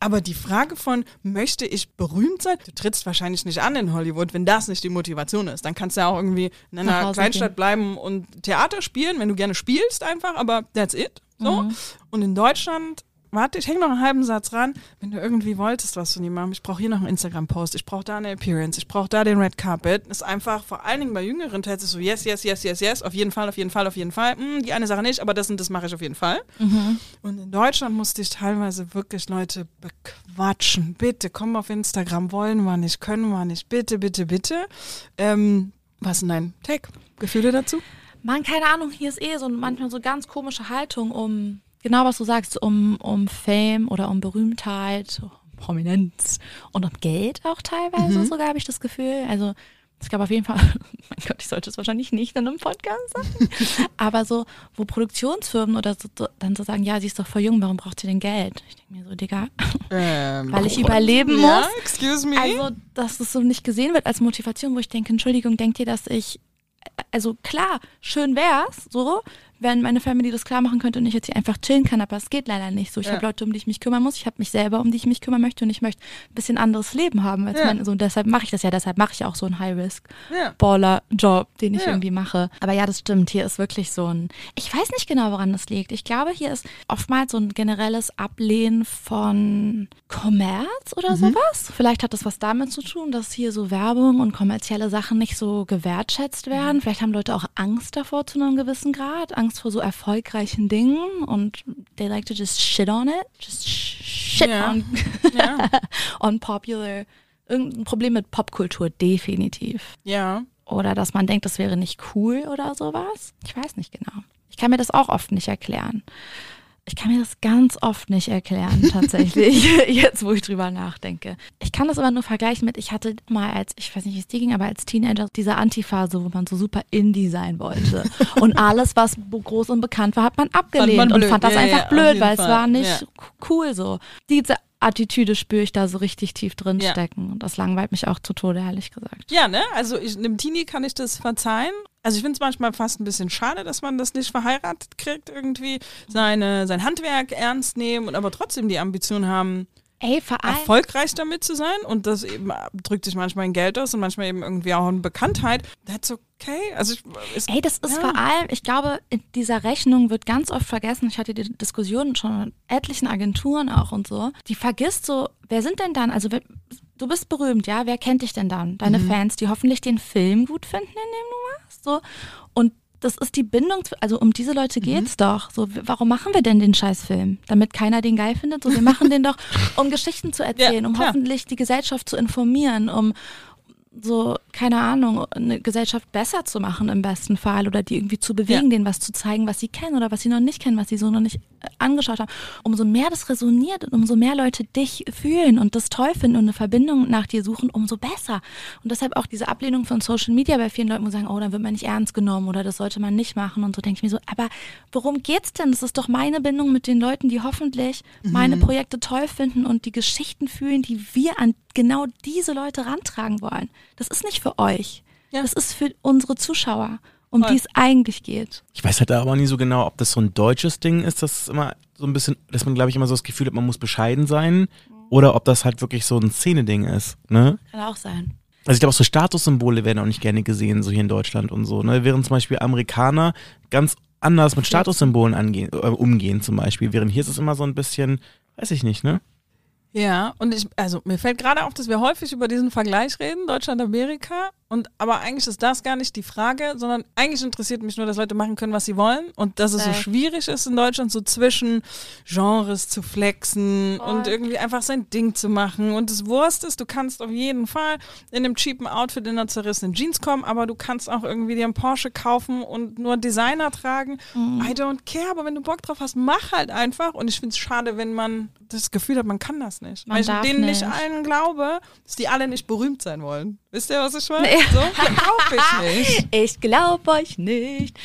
Aber die Frage von, möchte ich berühmt sein? Du trittst wahrscheinlich nicht an in Hollywood, wenn das nicht die Motivation ist. Dann kannst du ja auch irgendwie in einer Kleinstadt gehen. bleiben und Theater spielen, wenn du gerne spielst einfach, aber that's it. So. Mhm. Und in Deutschland, warte, ich hänge noch einen halben Satz ran, wenn du irgendwie wolltest, was von jemandem, ich brauche hier noch einen Instagram-Post, ich brauche da eine Appearance, ich brauche da den Red Carpet, ist einfach vor allen Dingen bei Jüngeren tatsächlich so, yes, yes, yes, yes, yes, auf jeden Fall, auf jeden Fall, auf jeden Fall, Hm, die eine Sache nicht, aber das und das mache ich auf jeden Fall. Und in Deutschland musste ich teilweise wirklich Leute bequatschen. Bitte, komm auf Instagram, wollen wir nicht, können wir nicht, bitte, bitte, bitte. Ähm, was ist denn dein Take? Gefühle dazu? Mann, keine Ahnung, hier ist eh so manchmal so ganz komische Haltung um, genau was du sagst, um, um Fame oder um Berühmtheit, um Prominenz und um Geld auch teilweise sogar, habe ich das Gefühl. Also es gab auf jeden Fall, mein Gott, ich sollte es wahrscheinlich nicht in einem Podcast sagen, aber so, wo Produktionsfirmen oder so, so, dann so sagen, ja, sie ist doch voll jung, warum braucht sie denn Geld? Ich denke mir so, Digga, Ähm, weil ich überleben ja, muss. excuse me. Also, dass es so nicht gesehen wird als Motivation, wo ich denke, Entschuldigung, denkt ihr, dass ich, also klar, schön wär's, so, wenn meine Family das klar machen könnte und ich jetzt hier einfach chillen kann, aber es geht leider nicht so. Ich Ja. habe Leute, um die ich mich kümmern muss, ich habe mich selber, um die ich mich kümmern möchte und ich möchte ein bisschen anderes Leben haben. Als Ja. mein, so, deshalb mache ich das ja, deshalb mache ich auch so einen High-Risk. Ja. Baller-Job, den ich Ja. irgendwie mache. Aber ja, das stimmt. Hier ist wirklich so ein. Ich weiß nicht genau, woran das liegt. Ich glaube, hier ist oftmals so ein generelles Ablehnen von Kommerz oder sowas. Vielleicht hat das was damit zu tun, dass hier so Werbung und kommerzielle Sachen nicht so gewertschätzt werden. Vielleicht haben Leute auch Angst davor zu einem gewissen Grad. Angst vor so erfolgreichen Dingen und they like to just shit on it. Just shit Ja. on Ja. on popular. Irgendein Problem mit Popkultur, definitiv. ja. Oder dass man denkt, das wäre nicht cool oder sowas. Ich weiß nicht genau. Ich kann mir das auch oft nicht erklären. Ich kann mir das ganz oft nicht erklären, tatsächlich, jetzt wo ich drüber nachdenke. Ich kann das aber nur vergleichen mit, ich hatte mal als, ich weiß nicht, wie es dir ging, aber als Teenager diese Antiphase, wo man so super Indie sein wollte. Und alles, was groß und bekannt war, hat man abgelehnt man und fand das Ja, ja, einfach auf blöd, weil es Fall. war nicht Ja. cool so. Diese Attitüde spüre ich da so richtig tief drin Ja. stecken. Und das langweilt mich auch zu Tode, ehrlich gesagt. Ja, ne? Also ich, einem Teenie kann ich das verzeihen. Also ich finde es manchmal fast ein bisschen schade, dass man das nicht verheiratet kriegt, irgendwie seine, sein Handwerk ernst nehmen und aber trotzdem die Ambition haben, Ey, vor allem. erfolgreich damit zu sein. Und das eben drückt sich manchmal in Geld aus und manchmal eben irgendwie auch in Bekanntheit. That's okay. Also ich, es, Ey, das ist ja. vor allem, ich glaube, in dieser Rechnung wird ganz oft vergessen, ich hatte die Diskussion schon mit etlichen Agenturen auch und so, die vergisst so, wer sind denn dann, also wer, du bist berühmt, ja, wer kennt dich denn dann? Deine Mhm. Fans, die hoffentlich den Film gut finden, in dem du machst, so. Und das ist die Bindung, also um diese Leute geht's doch. So, warum machen wir denn den Scheißfilm? Damit keiner den geil findet? So, wir machen den doch, um Geschichten zu erzählen, um klar. hoffentlich die Gesellschaft zu informieren, um so, keine Ahnung, eine Gesellschaft besser zu machen im besten Fall oder die irgendwie zu bewegen, Ja. denen was zu zeigen, was sie kennen oder was sie noch nicht kennen, was sie so noch nicht äh, angeschaut haben. Umso mehr das resoniert und umso mehr Leute dich fühlen und das toll finden und eine Verbindung nach dir suchen, umso besser. Und deshalb auch diese Ablehnung von Social Media bei vielen Leuten, wo sie sagen, oh, dann wird man nicht ernst genommen oder das sollte man nicht machen und so denke ich mir so, aber worum geht's denn? Das ist doch meine Bindung mit den Leuten, die hoffentlich meine Mhm. Projekte toll finden und die Geschichten fühlen, die wir an genau diese Leute rantragen wollen. Das ist nicht für euch. Ja. Das ist für unsere Zuschauer, um Voll. die es eigentlich geht. Ich weiß halt aber nie so genau, ob das so ein deutsches Ding ist, das immer so ein bisschen, dass man, glaube ich, immer so das Gefühl hat, man muss bescheiden sein. Oder ob das halt wirklich so ein Szeneding ist. Ne? Kann auch sein. Also ich glaube auch so Statussymbole werden auch nicht gerne gesehen, so hier in Deutschland und so. Ne? Während zum Beispiel Amerikaner ganz anders mit Statussymbolen angehen, äh, umgehen zum Beispiel. Während hier ist es immer so ein bisschen, weiß ich nicht, ne? Ja, und ich, also mir fällt gerade auf, dass wir häufig über diesen Vergleich reden, Deutschland-Amerika. Und aber eigentlich ist das gar nicht die Frage, sondern eigentlich interessiert mich nur, dass Leute machen können, was sie wollen. Und dass es so schwierig ist in Deutschland, so zwischen Genres zu flexen und irgendwie einfach sein Ding zu machen. Und das Wurst ist, du kannst auf jeden Fall in einem cheapen Outfit in einer zerrissenen Jeans kommen, aber du kannst auch irgendwie dir einen Porsche kaufen und nur Designer tragen. I don't care, aber wenn du Bock drauf hast, mach halt einfach. Und ich finde es schade, wenn man das Gefühl hat, man kann das nicht. Man Weil ich denen nicht. allen glaube, dass die alle nicht berühmt sein wollen. Wisst ihr, was ich meine? So glaube ich nicht. Ich glaube euch nicht.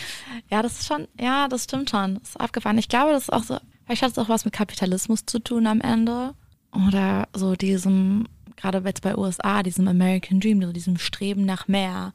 Ja, das ist schon, ja, das stimmt schon. Das ist abgefahren. Ich glaube, das ist auch so, vielleicht hat es auch was mit Kapitalismus zu tun am Ende. Oder so diesem, gerade jetzt bei USA, diesem American Dream, so diesem Streben nach mehr.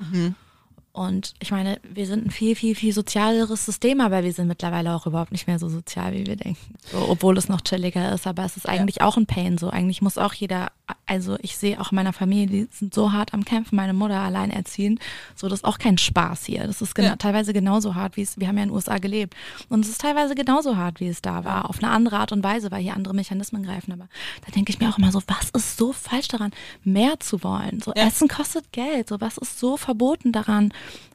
Und ich meine, wir sind ein viel, viel, viel sozialeres System, aber wir sind mittlerweile auch überhaupt nicht mehr so sozial, wie wir denken. So, obwohl es noch chilliger ist, aber es ist eigentlich auch ein Pain so. Eigentlich muss auch jeder, also ich sehe auch in meiner Familie, die sind so hart am Kämpfen, meine Mutter allein erziehen. So, das ist auch kein Spaß hier. Das ist genau, Ja. teilweise genauso hart, wie es, wir haben ja in den USA gelebt. Und es ist teilweise genauso hart, wie es da war. Auf eine andere Art und Weise, weil hier andere Mechanismen greifen. Aber da denke ich mir auch immer so, was ist so falsch daran, mehr zu wollen? So, Ja. Essen kostet Geld. So, was ist so verboten daran,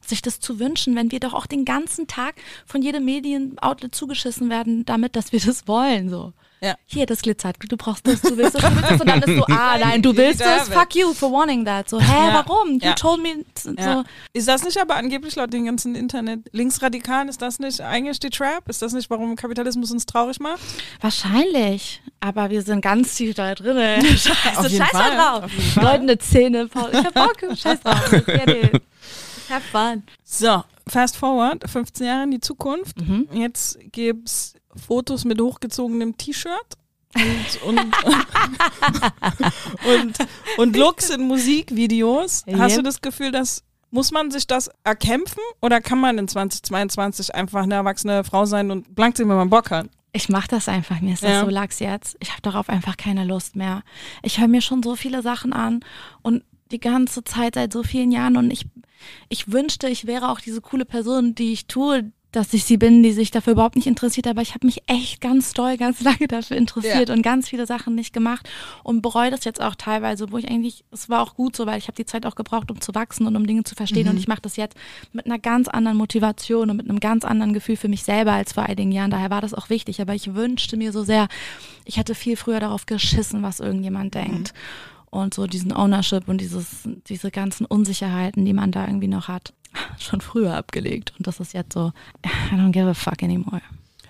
sich das zu wünschen, wenn wir doch auch den ganzen Tag von jedem Medien-Outlet zugeschissen werden, damit, dass wir das wollen, so. Ja. Hier, das glitzert, du brauchst das, du willst das, du willst das und dann ist so, ah, nein, du willst das, fuck you for wanting that. So, hä, Ja. warum? You Ja. told me, so. Ist das nicht aber angeblich laut den ganzen Internet-Linksradikalen, ist das nicht eigentlich die Trap? Ist das nicht, warum Kapitalismus uns traurig macht? Wahrscheinlich, aber wir sind ganz tief da drin. Scheiße, Auf jeden scheiß drauf. Leute, eine Zähne, Paul. Ich hab Bock, scheiß drauf. It. Have fun. So, fast forward, 15 Jahre in die Zukunft. Mhm. Jetzt gibt's Fotos mit hochgezogenem T-Shirt. Und, und, und, und Looks in Musikvideos. Hast Ja. du das Gefühl, dass muss man sich das erkämpfen oder kann man in 2022 einfach eine erwachsene Frau sein und blank sehen, wenn man Bock hat? Ich mach das einfach, mir ist das Ja. so lax jetzt. Ich habe darauf einfach keine Lust mehr. Ich höre mir schon so viele Sachen an und die ganze Zeit seit so vielen Jahren und ich, ich wünschte, ich wäre auch diese coole Person, die ich tue, dass ich sie bin, die sich dafür überhaupt nicht interessiert, aber ich habe mich echt ganz doll, ganz lange dafür interessiert Ja. und ganz viele Sachen nicht gemacht und bereue das jetzt auch teilweise, wo ich eigentlich, es war auch gut so, weil ich habe die Zeit auch gebraucht, um zu wachsen und um Dinge zu verstehen. Und ich mache das jetzt mit einer ganz anderen Motivation und mit einem ganz anderen Gefühl für mich selber als vor einigen Jahren, daher war das auch wichtig, aber ich wünschte mir so sehr, ich hätte viel früher darauf geschissen, was irgendjemand denkt und so diesen Ownership und dieses, diese ganzen Unsicherheiten, die man da irgendwie noch hat, schon früher abgelegt. Und das ist jetzt so, I don't give a fuck anymore.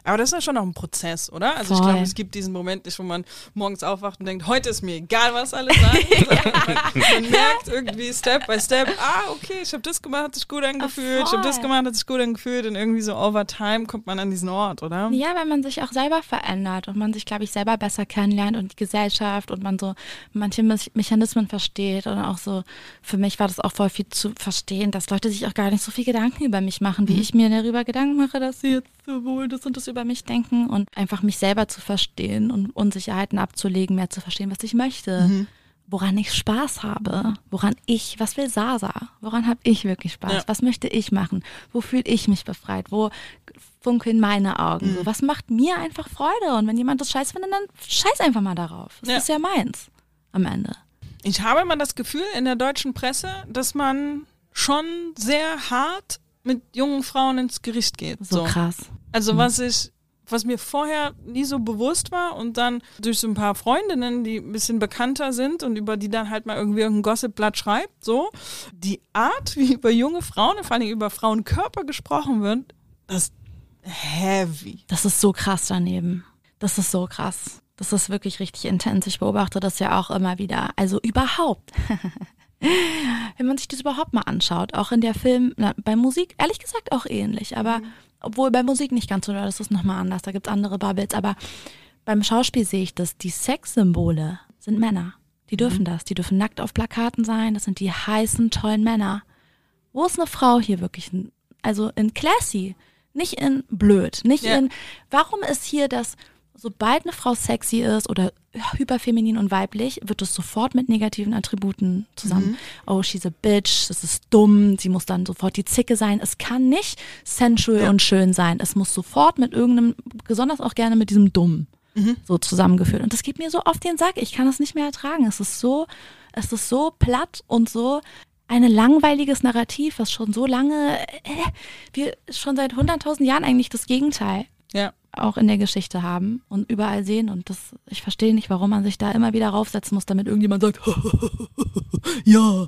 Aber das ist ja schon noch ein Prozess, oder? Also ich Voll. glaube, es gibt diesen Moment nicht, wo man morgens aufwacht und denkt, heute ist mir egal, was alle sagen. man, man merkt irgendwie Step by Step, ah, okay, ich habe das gemacht, hat sich gut angefühlt, ich habe das gemacht, hat sich gut angefühlt und irgendwie so over time kommt man an diesen Ort, oder? Ja, weil man sich auch selber verändert und man sich, glaube ich, selber besser kennenlernt und die Gesellschaft und man so manche Me Mechanismen versteht und auch so, für mich war das auch voll viel zu verstehen, dass Leute sich auch gar nicht so viel Gedanken über mich machen, wie ich mir darüber Gedanken mache, dass sie jetzt so wohl das und das über mich denken und einfach mich selber zu verstehen und Unsicherheiten abzulegen, mehr zu verstehen, was ich möchte. Woran ich Spaß habe, woran ich, was will Sasa, woran habe ich wirklich Spaß, Ja. was möchte ich machen, wo fühle ich mich befreit, wo funkeln meine Augen, Mhm. so, was macht mir einfach Freude und wenn jemand das scheiß findet, dann scheiß einfach mal darauf, das Ja. ist ja meins am Ende. Ich habe immer das Gefühl in der deutschen Presse, dass man schon sehr hart mit jungen Frauen ins Gericht geht. So, krass. Also was ich, was mir vorher nie so bewusst war und dann durch so ein paar Freundinnen, die ein bisschen bekannter sind und über die dann halt mal irgendwie irgendein Gossipblatt schreibt, so, die Art, wie über junge Frauen, vor allem über Frauenkörper gesprochen wird, das ist heavy. Das ist so krass daneben. Das ist so krass. Das ist wirklich richtig intens. Ich beobachte das ja auch immer wieder. Also überhaupt. Wenn man sich das überhaupt mal anschaut, auch in der Film, na, bei Musik, ehrlich gesagt auch ähnlich, aber obwohl bei Musik nicht ganz so, das ist nochmal anders, da gibt's andere Bubbles, aber beim Schauspiel sehe ich das, die Sexsymbole sind Männer. Die dürfen das, die dürfen nackt auf Plakaten sein, das sind die heißen, tollen Männer. Wo ist eine Frau hier wirklich? Also in classy, nicht in blöd, nicht Ja. in, warum ist hier das, sobald eine Frau sexy ist oder hyperfeminin und weiblich, wird es sofort mit negativen Attributen zusammen. Oh, she's a bitch, das ist dumm, sie muss dann sofort die Zicke sein. Es kann nicht sensual und schön sein. Es muss sofort mit irgendeinem, besonders auch gerne mit diesem dumm so zusammengeführt. Und das geht mir so auf den Sack. Ich kann das nicht mehr ertragen. Es ist so, es ist so platt und so ein langweiliges Narrativ, was schon so lange, äh, wir schon seit 100.000 Jahren eigentlich das Gegenteil Ja. Auch in der Geschichte haben und überall sehen. Und das, ich verstehe nicht, warum man sich da immer wieder raufsetzen muss, damit irgendjemand sagt, ja,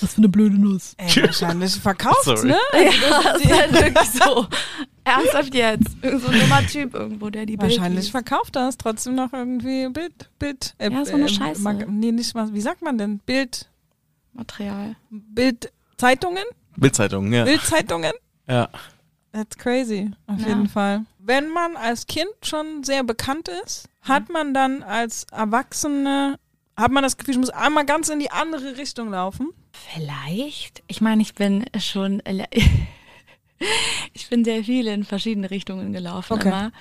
was für eine blöde Nuss. Ey, wahrscheinlich verkauft, Sorry. ne? Ja, das ist halt wirklich so. Ernsthaft jetzt. Irgend so ein dummer Typ irgendwo, der die Bild Wahrscheinlich liest. verkauft das trotzdem noch irgendwie Bild, Bild. Äh, Ja, so eine äh, Scheiße. Mag- nee, nicht was, wie sagt man denn? Bild, Material. Bild, Zeitungen? Bildzeitung, ja. Bildzeitungen? ja. That's crazy, auf Ja. jeden Fall. Wenn man als Kind schon sehr bekannt ist, hat man dann als Erwachsene, hat man das Gefühl, ich muss einmal ganz in die andere Richtung laufen? Vielleicht. Ich meine, ich bin schon. Ich bin sehr viel in verschiedene Richtungen gelaufen Okay. immer.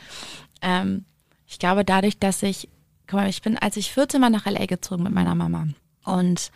Ähm, ich glaube, dadurch, dass ich, guck mal, ich bin, als ich 14 war nach LA gezogen mit meiner Mama und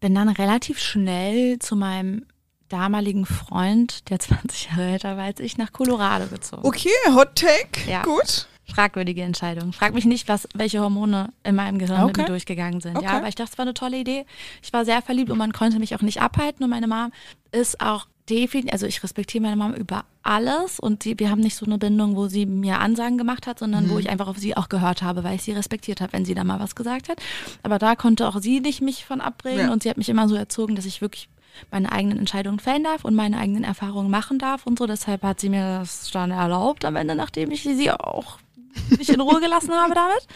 bin dann relativ schnell zu meinem damaligen Freund, der 20 Jahre älter war als ich, nach Colorado gezogen. Okay, Hot Take. Ja. Gut. Fragwürdige Entscheidung. Frag mich nicht, was, welche Hormone in meinem Gehirn mit Okay. mir durchgegangen sind. Okay. Ja, aber ich dachte, es war eine tolle Idee. Ich war sehr verliebt und man konnte mich auch nicht abhalten. Und meine Mom ist auch definitiv, also ich respektiere meine Mom über alles und die, wir haben nicht so eine Bindung, wo sie mir Ansagen gemacht hat, sondern Mhm. wo ich einfach auf sie auch gehört habe, weil ich sie respektiert habe, wenn sie da mal was gesagt hat. Aber da konnte auch sie nicht mich von abbringen Ja. und sie hat mich immer so erzogen, dass ich wirklich meine eigenen Entscheidungen fällen darf und meine eigenen Erfahrungen machen darf und so. Deshalb hat sie mir das dann erlaubt am Ende, nachdem ich sie auch nicht in Ruhe gelassen habe damit.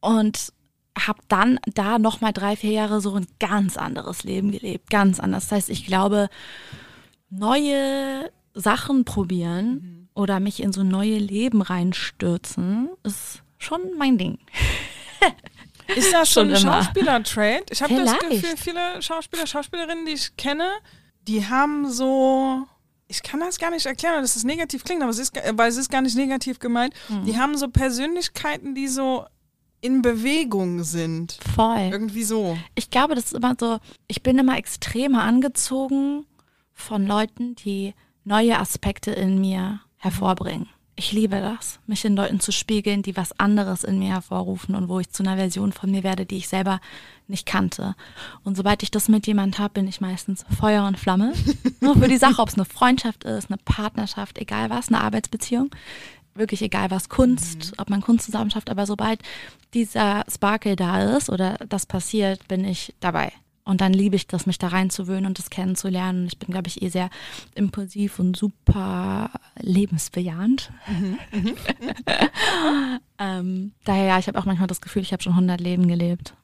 Und habe dann da nochmal drei, vier Jahre so ein ganz anderes Leben gelebt. Ganz anders. Das heißt, ich glaube, neue Sachen probieren oder mich in so neue Leben reinstürzen, ist schon mein Ding. Ist das schon ein Schon immer. Schauspieler-Trade? Ich habe das. Gefühl, viele Schauspieler, Schauspielerinnen, die ich kenne, die haben so, ich kann das gar nicht erklären, dass es negativ klingt, aber es ist, weil es ist gar nicht negativ gemeint. Mhm. Die haben so Persönlichkeiten, die so in Bewegung sind. Voll. Irgendwie so. Ich glaube, das ist immer so, ich bin immer extremer angezogen von Leuten, die neue Aspekte in mir hervorbringen. Ich liebe das, mich in Leuten zu spiegeln, die was anderes in mir hervorrufen und wo ich zu einer Version von mir werde, die ich selber nicht kannte. Und sobald ich das mit jemand habe, bin ich meistens Feuer und Flamme. Nur für die Sache, ob es eine Freundschaft ist, eine Partnerschaft, egal was, eine Arbeitsbeziehung. Wirklich egal was, Kunst, ob man Kunst zusammen schafft, aber sobald dieser Sparkle da ist oder das passiert, bin ich dabei. Und dann liebe ich das, mich da reinzuwöhnen und das kennenzulernen. Und ich bin, glaube ich, eh sehr impulsiv und super lebensbejahend. ähm, daher, ja, ich habe auch manchmal das Gefühl, ich habe schon 100 Leben gelebt.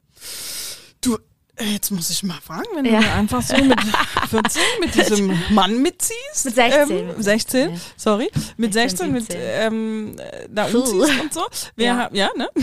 Du, äh, jetzt muss ich mal fragen, wenn Ja. du einfach so mit 14 mit diesem Mann mitziehst. Mit 16. Ähm, 16, Nee. sorry. Mit 16, 16, mit 17. ähm, äh, da Puh. umziehst und so. Wir Ja. haben, ja, ne?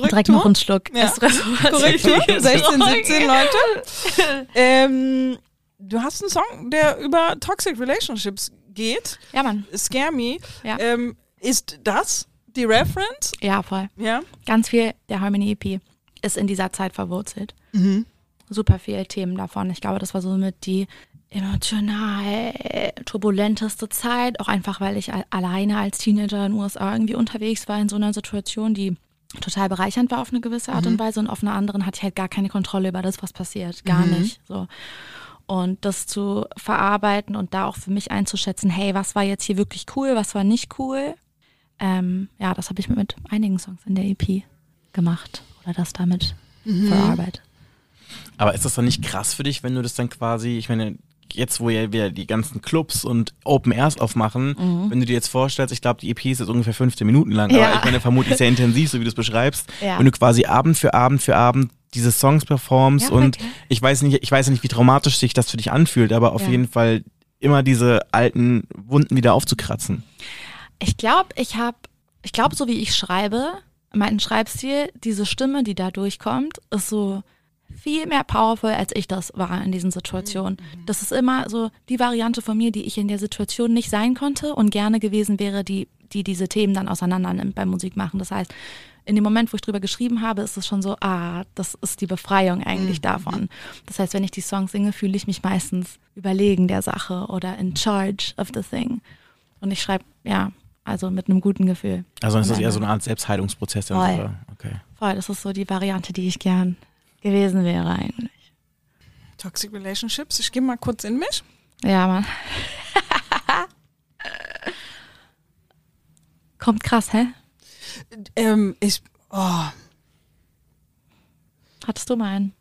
Korrektur. Direkt noch einen Schluck Ja. Espresso. Korrektur. 16, 17 Leute. Ähm, du hast einen Song, der über Toxic Relationships geht. Ja, Mann. Scare Me. Ja. Ähm, ist das die Reference? Ja, voll. Ja. Ganz viel der Harmony EP ist in dieser Zeit verwurzelt. Mhm. Super viele Themen davon. Ich glaube, das war somit die emotional turbulenteste Zeit. Auch einfach, weil ich alleine als Teenager in den USA irgendwie unterwegs war in so einer Situation, die total bereichernd war auf eine gewisse Art und Weise. Und auf einer anderen hatte ich halt gar keine Kontrolle über das, was passiert. Gar nicht. So. Und das zu verarbeiten und da auch für mich einzuschätzen, hey, was war jetzt hier wirklich cool, was war nicht cool. Ähm, ja, das habe ich mit einigen Songs in der EP gemacht oder das damit verarbeitet. Aber ist das dann nicht krass für dich, wenn du das dann quasi, ich meine, jetzt wo ja wieder die ganzen Clubs und Open Airs aufmachen, wenn du dir jetzt vorstellst, ich glaube, die EP ist jetzt ungefähr 15 Minuten lang, Ja. aber ich meine, vermutlich sehr intensiv, so wie du es beschreibst, Ja. wenn du quasi Abend für Abend für Abend diese Songs performst Ja, und okay. ich weiß nicht, ich weiß nicht, wie traumatisch sich das für dich anfühlt, aber auf jeden Fall immer diese alten Wunden wieder aufzukratzen. Ich glaube, ich habe, ich glaube, so wie ich schreibe, mein Schreibstil, diese Stimme, die da durchkommt, ist so viel mehr powerful, als ich das war in diesen Situationen. Das ist immer so die Variante von mir, die ich in der Situation nicht sein konnte und gerne gewesen wäre, die, die diese Themen dann auseinander nimmt beim Musik machen. Das heißt, in dem Moment, wo ich drüber geschrieben habe, ist es schon so, ah, das ist die Befreiung eigentlich davon. Das heißt, wenn ich die Songs singe, fühle ich mich meistens überlegen der Sache oder in charge of the thing. Und ich schreibe, ja, also mit einem guten Gefühl. Also ist das eher so eine Art Selbstheilungsprozess. dann Voll. Okay. Voll, das ist so die Variante, die ich gern gewesen wäre eigentlich. Toxic Relationships. Ich gehe mal kurz in mich. Ja, Mann. Kommt krass, hä? Ähm, ich, oh, Hattest du mal einen?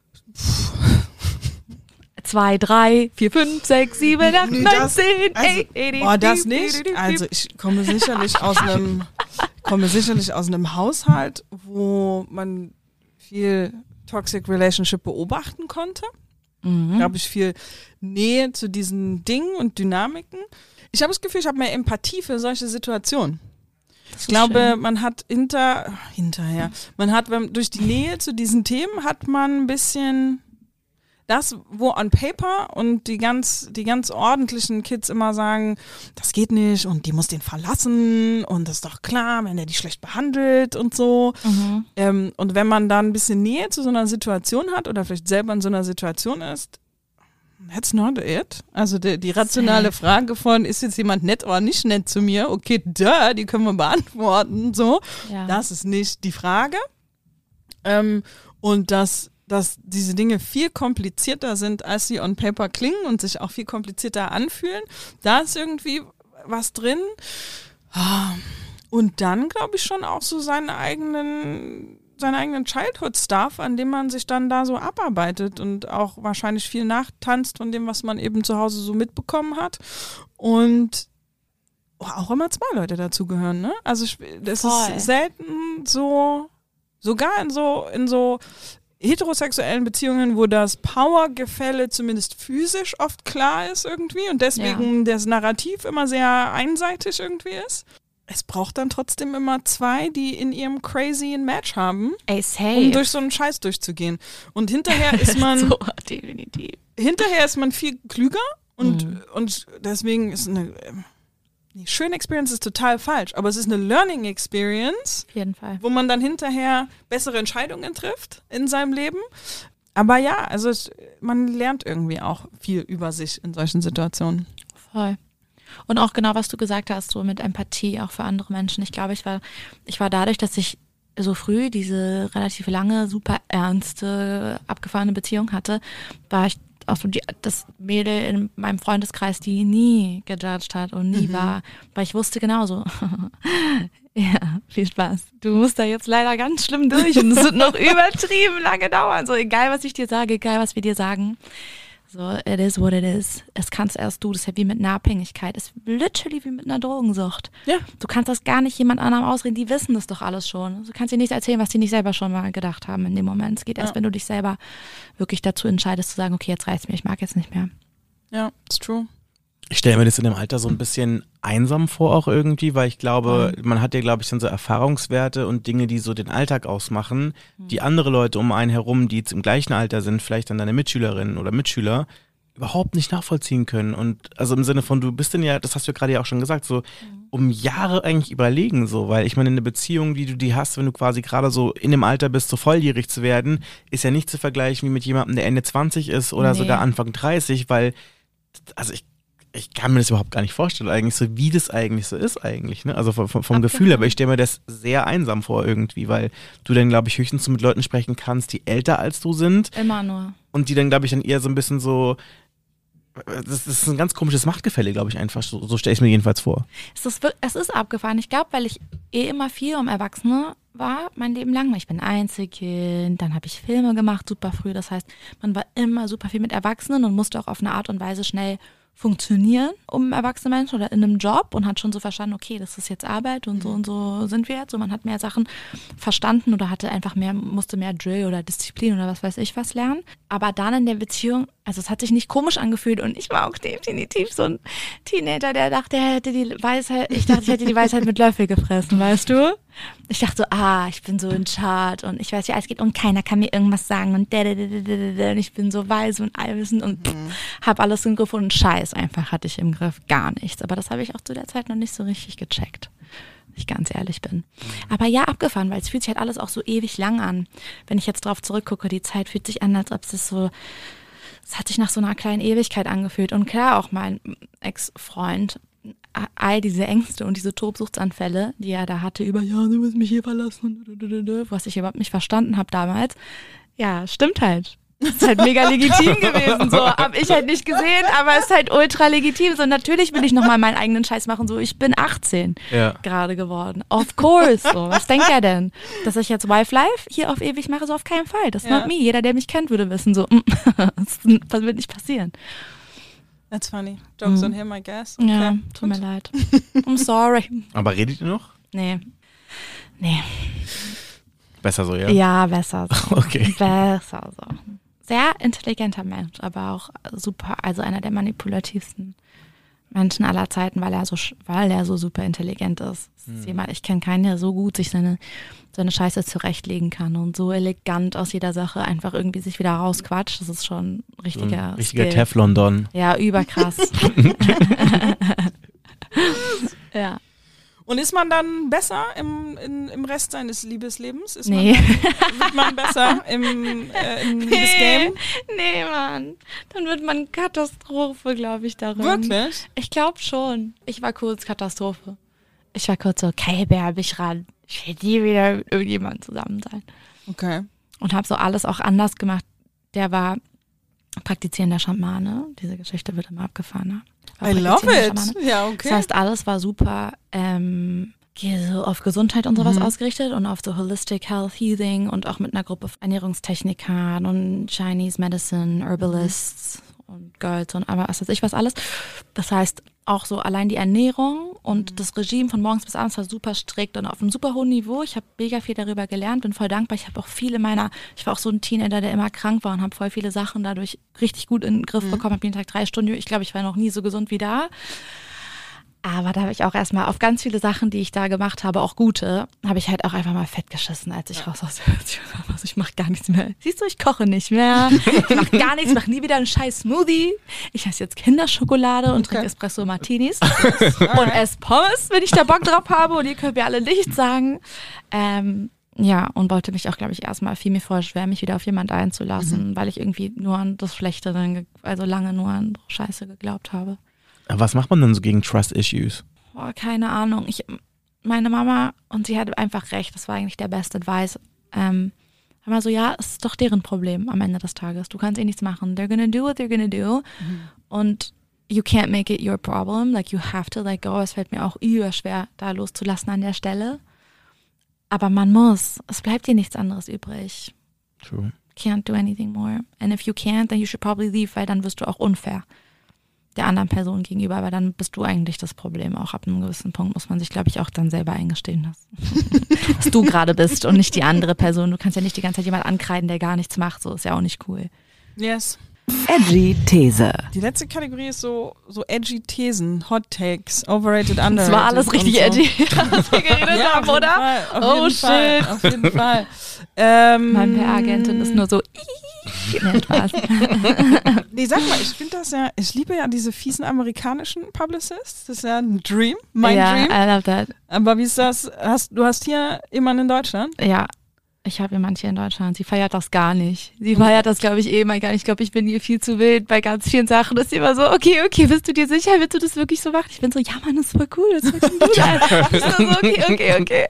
Zwei, drei, vier, fünf, sechs, sieben, acht, Nee, neun, das- zehn, also, ey, ey, oh, das nicht. Also ich komme sicherlich aus einem, komme sicherlich aus einem Haushalt, wo man viel Toxic Relationship beobachten konnte. Mhm. Da habe ich viel Nähe zu diesen Dingen und Dynamiken. Ich habe das Gefühl, ich habe mehr Empathie für solche Situationen. Ich glaube, schön. man hat hinter, hinterher, man hat durch die Nähe zu diesen Themen hat man ein bisschen das, wo on paper und die ganz, die ganz ordentlichen Kids immer sagen, das geht nicht und die muss den verlassen und das ist doch klar, wenn er die schlecht behandelt und so. Mhm. Ähm, und wenn man dann ein bisschen Nähe zu so einer Situation hat oder vielleicht selber in so einer Situation ist, that's not it. Also die, die rationale. Frage von, ist jetzt jemand nett oder nicht nett zu mir? Okay, da, die können wir beantworten. So, Ja. das ist nicht die Frage. Ähm, und dass, dass diese Dinge viel komplizierter sind, als sie on paper klingen und sich auch viel komplizierter anfühlen. Da ist irgendwie was drin. Ah, Und dann glaube ich schon auch so seinen eigenen, seinen eigenen Childhood-Stuff, an dem man sich dann da so abarbeitet und auch wahrscheinlich viel nachtanzt von dem, was man eben zu Hause so mitbekommen hat. Und auch immer zwei Leute dazugehören, ne? Also das Voll. ist selten so, sogar in so, in so heterosexuellen Beziehungen, wo das Powergefälle zumindest physisch oft klar ist irgendwie und deswegen das Narrativ immer sehr einseitig irgendwie ist. Es braucht dann trotzdem immer zwei, die in ihrem crazy ein Match haben, Ey, safe. um durch so einen Scheiß durchzugehen. Und hinterher ist man so, definitiv. hinterher ist man viel klüger und, Mhm. und deswegen ist eine die schöne Experience ist total falsch, aber es ist eine Learning Experience, Auf jeden Fall. wo man dann hinterher bessere Entscheidungen trifft in seinem Leben. Aber ja, also es, man lernt irgendwie auch viel über sich in solchen Situationen. Voll. Und auch genau, was du gesagt hast, so mit Empathie auch für andere Menschen. Ich glaube, ich war, ich war dadurch, dass ich so früh diese relativ lange, super ernste, abgefahrene Beziehung hatte, war ich auch so die, das Mädel in meinem Freundeskreis, die nie gejudged hat und nie war, weil ich wusste genauso. ja, viel Spaß. Du musst da jetzt leider ganz schlimm durch und es wird noch übertrieben lange dauern. So egal, was ich dir sage, egal, was wir dir sagen. So, it is what it is. Es kannst erst du. Das ist ja wie mit einer Abhängigkeit. Es ist literally wie mit einer Drogensucht. Ja. Du kannst das gar nicht jemand anderem ausreden. Die wissen das doch alles schon. Du kannst dir nichts erzählen, was die nicht selber schon mal gedacht haben in dem Moment. Es geht erst, Ja. wenn du dich selber wirklich dazu entscheidest, zu sagen, okay, jetzt reicht's mir, ich mag jetzt nicht mehr. Ja, it's true. Ich stelle mir das in dem Alter so ein bisschen einsam vor auch irgendwie, weil ich glaube, man hat ja, glaube ich, dann so Erfahrungswerte und Dinge, die so den Alltag ausmachen, die andere Leute um einen herum, die jetzt im gleichen Alter sind, vielleicht dann deine Mitschülerinnen oder Mitschüler, überhaupt nicht nachvollziehen können. Und also im Sinne von, du bist denn ja, das hast du ja gerade ja auch schon gesagt, so um Jahre eigentlich überlegen, so, weil ich meine, eine Beziehung, wie du die hast, wenn du quasi gerade so in dem Alter bist, so volljährig zu werden, ist ja nicht zu vergleichen wie mit jemandem, der Ende 20 ist oder Nee. sogar Anfang 30, weil, also ich ich kann mir das überhaupt gar nicht vorstellen, eigentlich so, wie das eigentlich so ist, eigentlich, ne? Also vom, vom, vom Gefühl, aber ich stelle mir das sehr einsam vor irgendwie, weil du dann, glaube ich, höchstens so mit Leuten sprechen kannst, die älter als du sind Immer nur. und die dann, glaube ich, dann eher so ein bisschen so. Das, das ist ein ganz komisches Machtgefälle, glaube ich, einfach. So, so stelle ich es mir jedenfalls vor. Es ist, es ist abgefahren. Ich glaube, weil ich eh immer viel um Erwachsene war, mein Leben lang. Ich bin Einzelkind, dann habe ich Filme gemacht, super früh. Das heißt, man war immer super viel mit Erwachsenen und musste auch auf eine Art und Weise schnell funktionieren um erwachsene Menschen oder in einem Job und hat schon so verstanden, okay, das ist jetzt Arbeit und so und so sind wir jetzt. So man hat mehr Sachen verstanden oder hatte einfach mehr, musste mehr Drill oder Disziplin oder was weiß ich was lernen. Aber dann in der Beziehung, also es hat sich nicht komisch angefühlt und ich war auch definitiv so ein Teenager, der dachte, er hätte die Weisheit, ich dachte, ich hätte die Weisheit mit Löffel gefressen, weißt du? Ich dachte so, ah, ich bin so in Chart und ich weiß, wie alles geht und keiner kann mir irgendwas sagen und, da, da, da, da, da, da, und ich bin so weise und allwissend und pff, hab alles im Griff und Scheiß einfach hatte ich im Griff gar nichts. Aber das habe ich auch zu der Zeit noch nicht so richtig gecheckt, wenn ich ganz ehrlich bin. Aber ja, abgefahren, weil es fühlt sich halt alles auch so ewig lang an. Wenn ich jetzt drauf zurückgucke, die Zeit fühlt sich an, als ob es so es hat sich nach so einer kleinen Ewigkeit angefühlt. Und klar, auch mein Ex-Freund, all diese Ängste und diese Tobsuchtsanfälle, die er da hatte, über, ja, du musst mich hier verlassen, was ich überhaupt nicht verstanden habe damals. Ja, stimmt halt. Ist halt mega legitim gewesen, so. Hab ich halt nicht gesehen, aber ist halt ultra legitim. So, natürlich will ich nochmal meinen eigenen Scheiß machen, so. Ich bin 18 Ja. gerade geworden. Of course, so. Was denkt er denn? Dass ich jetzt Wife Life hier auf ewig mache? So auf keinen Fall. Das ist Ja. not me. Jeder, der mich kennt, würde wissen, so, mm, das das wird nicht passieren. That's funny. Jokes on him, I guess. Okay. Ja, tut mir leid. I'm sorry. Aber redet ihr noch? Nee. Nee. Besser so, ja? Ja, besser so. Okay. Besser so. Sehr intelligenter Mensch, aber auch super, also einer der manipulativsten Menschen aller Zeiten, weil er so, weil er so super intelligent ist. Das Hm. ist jemand, ich kenne keinen, der so gut sich seine, seine Scheiße zurechtlegen kann und so elegant aus jeder Sache einfach irgendwie sich wieder rausquatscht. Das ist schon ein So richtiger, richtiger. Teflon-Don. Ja, überkrass. ja. Und ist man dann besser im, in, im Rest seines Liebeslebens? Ist Nee. Man dann, wird man besser im, äh, im Liebesgame? Nee, Mann. Dann wird man Katastrophe, glaube ich, darin. Wirklich? Ich glaube schon. Ich war kurz Katastrophe. Ich war kurz so, okay, Bär, ich ran. Ich will nie wieder mit irgendjemandem zusammen sein. Okay. Und habe so alles auch anders gemacht. Der war praktizierender Schamane. Diese Geschichte wird immer abgefahren. War I love it. Ja, okay. Das heißt, alles war super ähm, so auf Gesundheit und sowas ausgerichtet und auf so Holistic Health Healing und auch mit einer Gruppe von Ernährungstechnikern und Chinese Medicine, Herbalists und Girls und aber was weiß ich was alles. Das heißt, auch so allein die Ernährung und das Regime von morgens bis abends war super strikt und auf einem super hohen Niveau. Ich habe mega viel darüber gelernt, bin voll dankbar. Ich habe auch viele meiner, ich war auch so ein Teenager, der immer krank war und habe voll viele Sachen dadurch richtig gut in den Griff bekommen. Habe jeden Tag drei Stunden. Ich glaube, ich war noch nie so gesund wie da. Aber da habe ich auch erstmal auf ganz viele Sachen, die ich da gemacht habe, auch gute, habe ich halt auch einfach mal fett geschissen, als ich raus aus der Beziehung war. Also ich mache gar nichts mehr. Siehst du, ich koche nicht mehr. Ich mache gar nichts, mache nie wieder einen scheiß Smoothie. Ich esse jetzt Kinderschokolade und trinke Espresso Martinis und esse Pommes, wenn ich da Bock drauf habe. Und ihr könnt mir alle nicht sagen. Ähm, ja, und wollte mich auch, glaube ich, erstmal viel mir vorher schwer, mich wieder auf jemand einzulassen, weil ich irgendwie nur an das Schlechte, also lange nur an Scheiße geglaubt habe. Was macht man denn so gegen Trust-Issues? Boah, keine Ahnung. Ich, meine Mama, und sie hatte einfach recht, das war eigentlich der beste Advice, ähm, mal so, ja, es ist doch deren Problem am Ende des Tages. Du kannst eh nichts machen. They're gonna do what they're gonna do. Und you can't make it your problem. Like you have to let go. Es fällt mir auch überschwer, da loszulassen an der Stelle. Aber man muss. Es bleibt dir nichts anderes übrig. True. Can't do anything more. And if you can't, then you should probably leave, weil dann wirst du auch unfair der anderen Person gegenüber, weil dann bist du eigentlich das Problem. Auch ab einem gewissen Punkt muss man sich, glaube ich, auch dann selber eingestehen lassen. Dass du gerade bist und nicht die andere Person. Du kannst ja nicht die ganze Zeit jemand ankreiden, der gar nichts macht. So ist ja auch nicht cool. Yes. Edgy These. Die letzte Kategorie ist so, so edgy Thesen, Hot Takes, overrated, underrated. Das war alles richtig so. edgy, was wir geredet Ja, haben, oder? Fall, Oh, jeden Fall, shit. auf jeden Fall. Ähm, Meine PR-Agentin ist nur so. Nee, Spaß. Nee, sag mal, ich finde das ja, ich liebe ja diese fiesen amerikanischen Publicists. Das ist ja ein Dream, mein ja, Dream. I love that. Aber wie ist das? Hast, du hast hier jemanden in Deutschland? Ja, ich habe jemand hier in Deutschland. Sie feiert das gar nicht. Sie feiert das, glaube ich, eh mal gar nicht. Ich glaube, ich bin ihr viel zu wild bei ganz vielen Sachen. Das ist immer so, okay, okay, bist du dir sicher? Willst du das wirklich so machen? Ich bin so, ja, Mann, das ist voll cool. Das ist voll cool. Bin so, okay, okay, okay.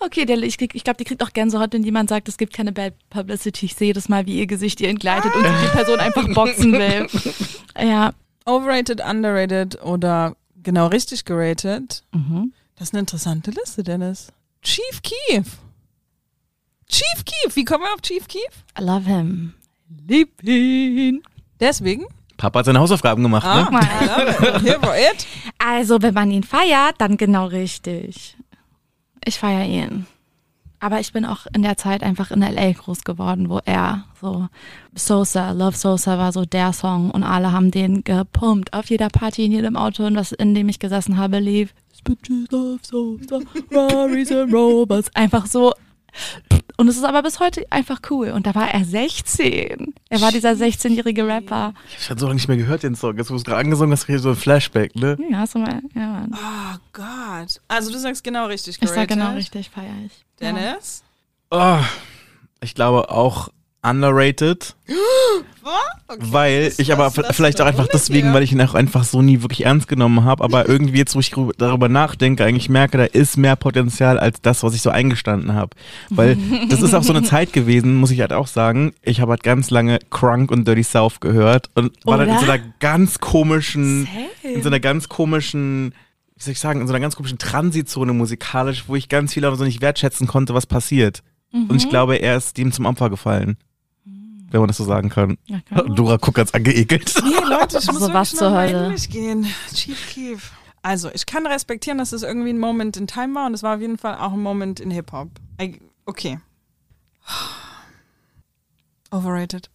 Okay, der, ich, ich glaube, die kriegt auch Gänsehaut, wenn jemand sagt, es gibt keine Bad Publicity. Ich sehe das mal, wie ihr Gesicht ihr entgleitet und die Person einfach boxen will. Ja. Overrated, underrated oder genau richtig geratet? Mhm. Das ist eine interessante Liste, Dennis. Chief Keef. Chief Keef. Wie kommen wir auf Chief Keef? I love him. Lieb ihn. Deswegen. Papa hat seine Hausaufgaben gemacht, Ah, ne? mal. I love it. Here for it. Also, wenn man ihn feiert, dann genau richtig. Ich feiere ihn. Aber ich bin auch in der Zeit einfach in L.A. groß geworden, wo er so Sosa, Love Sosa war so der Song und alle haben den gepumpt. Auf jeder Party, in jedem Auto, in, das, in dem ich gesessen habe, lief Bitches love Sosa, Ferraris and Robots. Einfach so. Und es ist aber bis heute einfach cool. Und da war er 16. Er war dieser 16-jährige Rapper. Ich habe schon so lange nicht mehr gehört, den Song. Jetzt, wo du es gerade angesungen hast, ich so ein Flashback, ne? Ja, hast du mal, ja, Mann. Oh Gott. Also du sagst genau richtig Ich geratet. sag genau richtig, feier ich. Ja. Dennis? Oh, ich glaube auch underrated, Okay, weil ich aber vielleicht auch einfach deswegen, weil ich ihn auch einfach so nie wirklich ernst genommen habe, aber irgendwie jetzt, wo ich darüber nachdenke, eigentlich merke, da ist mehr Potenzial als das, was ich so eingestanden habe. Weil das ist auch so eine Zeit gewesen, muss ich halt auch sagen. Ich habe halt ganz lange Crunk und Dirty South gehört und war dann in so einer ganz komischen, Same. in so einer ganz komischen, wie soll ich sagen, in so einer ganz komischen Transitzone musikalisch, wo ich ganz viel aber so nicht wertschätzen konnte, was passiert. Und Mhm. ich glaube, er ist dem zum Opfer gefallen. Wenn man das so sagen kann. Ja. Dora guckt ganz angeekelt. Nee, Leute, ich muss Also, was zur Hölle? gehen. Chief Keef. Also, ich kann respektieren, dass es irgendwie ein Moment in Time war und es war auf jeden Fall auch ein Moment in Hip-Hop. Okay. Overrated.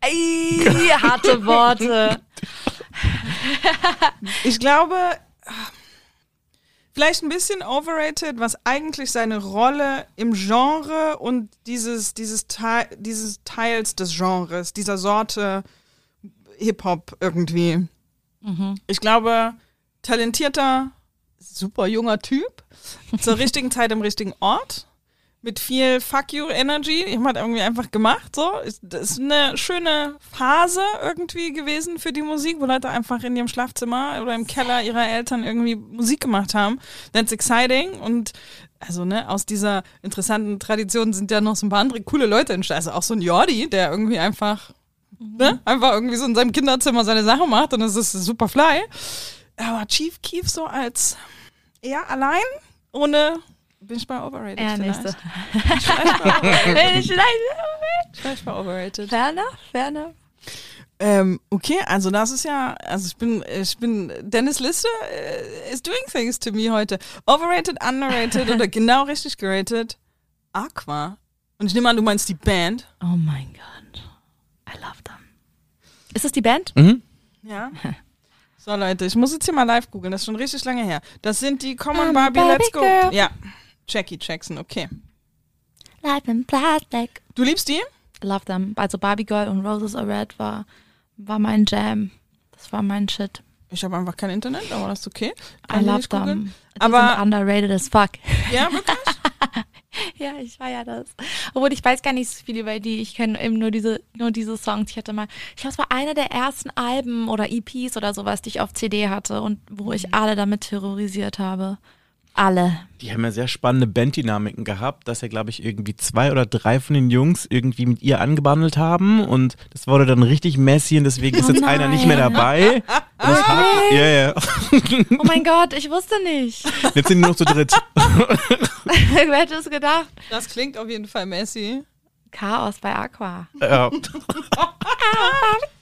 Ey, harte Worte. Ich glaube, vielleicht ein bisschen overrated, was eigentlich seine Rolle im Genre und dieses, dieses, Teil, dieses Teils des Genres, dieser Sorte Hip-Hop irgendwie. Ich glaube, talentierter, super junger Typ, zur richtigen Zeit am richtigen Ort. Mit viel Fuck you Energy. Ich hat irgendwie einfach gemacht, so. Das ist eine schöne Phase irgendwie gewesen für die Musik, wo Leute einfach in ihrem Schlafzimmer oder im Keller ihrer Eltern irgendwie Musik gemacht haben. That's exciting. Und also, ne, aus dieser interessanten Tradition sind ja noch so ein paar andere coole Leute entstanden. Also auch so ein Jordi, der irgendwie einfach, ne, einfach irgendwie so in seinem Kinderzimmer seine Sachen macht und das ist super fly. Aber Chief Keef so als eher allein, ohne bin ich bei overrated. Ja, vielleicht. nächste. Vielleicht bei overrated. Vielleicht bei overrated. Ferner, ferner. Ähm, okay, also das ist ja, also ich bin, ich bin, Dennis Liste äh, is doing things to me heute. Overrated, underrated oder genau richtig gerated. Aqua. Und ich nehme an, du meinst die Band. Oh mein Gott. I love them. Ist das die Band? Mhm. Ja. So Leute, ich muss jetzt hier mal live googeln, das ist schon richtig lange her. Das sind die Come on I'm a Barbie, Barbie let's go. girl. Ja, Jackie Jackson, okay. Life in Plastic. Du liebst die? I love them. Also Barbie Girl und Roses Are Red war, war mein Jam. Das war mein Shit. Ich habe einfach kein Internet, aber das ist okay. I Kann ich love them. Die Aber- sind underrated as fuck. Ja, wirklich? Ja, ich feier das. Obwohl ich weiß gar nicht so viel über die. Ich kenne eben nur diese, nur diese Songs. Ich hatte mal, ich glaube, es war einer der ersten Alben oder EPs oder sowas, die ich auf CD hatte und wo ich alle damit terrorisiert habe. Alle. Die haben ja sehr spannende Banddynamiken gehabt, dass ja, glaube ich, irgendwie zwei oder drei von den Jungs irgendwie mit ihr angebandelt haben und das wurde dann richtig messy und deswegen ist Oh jetzt einer nicht mehr nein. dabei. Und das hat, ja, ja. Oh mein Gott, ich wusste nicht. Jetzt sind die noch zu dritt. Wer hätte es gedacht? Das klingt auf jeden Fall messy. Chaos bei Aqua. Ja.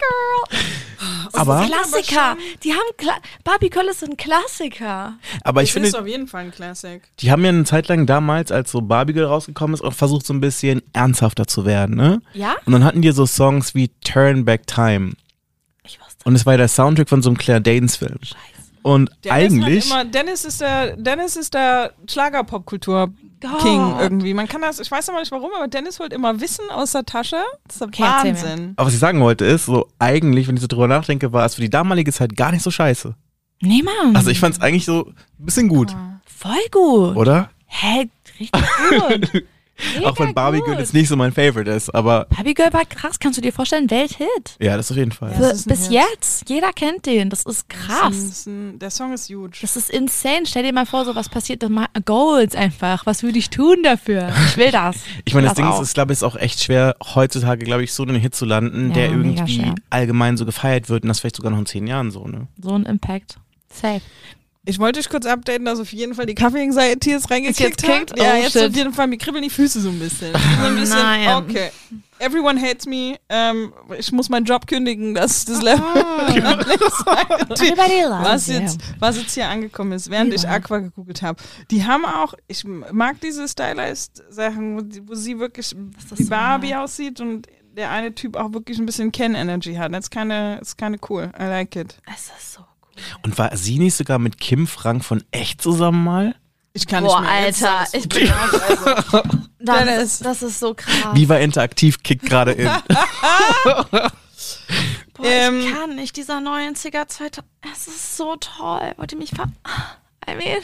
Aber, Klassiker. Die haben Kla Barbie Girl ist ein Klassiker. aber ich das finde, ist auf jeden Fall ein Classic. die haben ja eine Zeit lang damals, als so Barbie Girl rausgekommen ist, auch versucht so ein bisschen ernsthafter zu werden, ne? Ja? Und dann hatten die so Songs wie Turn Back Time. Ich wusste. Und es war ja der Soundtrack von so einem Claire Danes Film. Und Dennis eigentlich, immer, Dennis ist der, Dennis ist der Schlagerpopkultur-King Gott. irgendwie. Man kann das, ich weiß aber nicht warum, aber Dennis holt immer Wissen aus der Tasche. Das ist Okay. Wahnsinn. aber was ich sagen wollte ist, so eigentlich, wenn ich so drüber nachdenke, war es für die damalige Zeit gar nicht so scheiße. Nee, Mann. Also ich fand es eigentlich so ein bisschen gut, Voll gut. oder? Hä, richtig gut. Mega Auch wenn Barbie gut. Girl jetzt nicht so mein Favorite ist, aber Barbie Girl war krass, kannst du dir vorstellen? Welthit. ja, das auf jeden Fall. Ja. Das Bis Hit. jetzt. Jeder kennt den. Das ist Das krass. ist ein, der Song ist huge. Das ist insane. Stell dir mal vor, so was passiert. Goals einfach. Was würde ich tun dafür? Ich will das. Ich meine, das will Ding ist, auch. ist glaube ich, ist auch echt schwer, heutzutage, glaube ich, so einen Hit zu landen, Ja, der irgendwie allgemein so gefeiert wird und das vielleicht sogar noch in zehn Jahren so, ne? so ein Impact. Safe. Ich wollte dich kurz updaten, dass auf jeden Fall die Kaffee-Anxiety jetzt reingekickt Ist jetzt hat. kickt? Ja, Oh, jetzt shit. auf jeden Fall, mir kribbeln die Füße so ein bisschen. So ein bisschen, Nein. okay. Everyone hates me. Ähm, ich muss meinen Job kündigen. Das ist das Level. Everybody loves was jetzt, was jetzt hier angekommen ist, während ich. Aqua gegoogelt habe. Die haben auch, ich mag diese Stylized-Sachen, wo, wo sie wirklich das wie so Barbie mag. aussieht und der eine Typ auch wirklich ein bisschen Ken-Energy hat. Das ist keine, ist keine cool. I like it. Es ist so cool. Und war sie nicht sogar mit Kim Frank von echt zusammen mal? Ich kann Boah, nicht mehr. Alter, ich bin also. Das, Dennis. das ist so krass. Viva Interaktiv kickt gerade in. Boah, Ähm, ich kann nicht. Dieser 90er, 2000. Es ist so toll. Wollt ihr mich ver... I mean,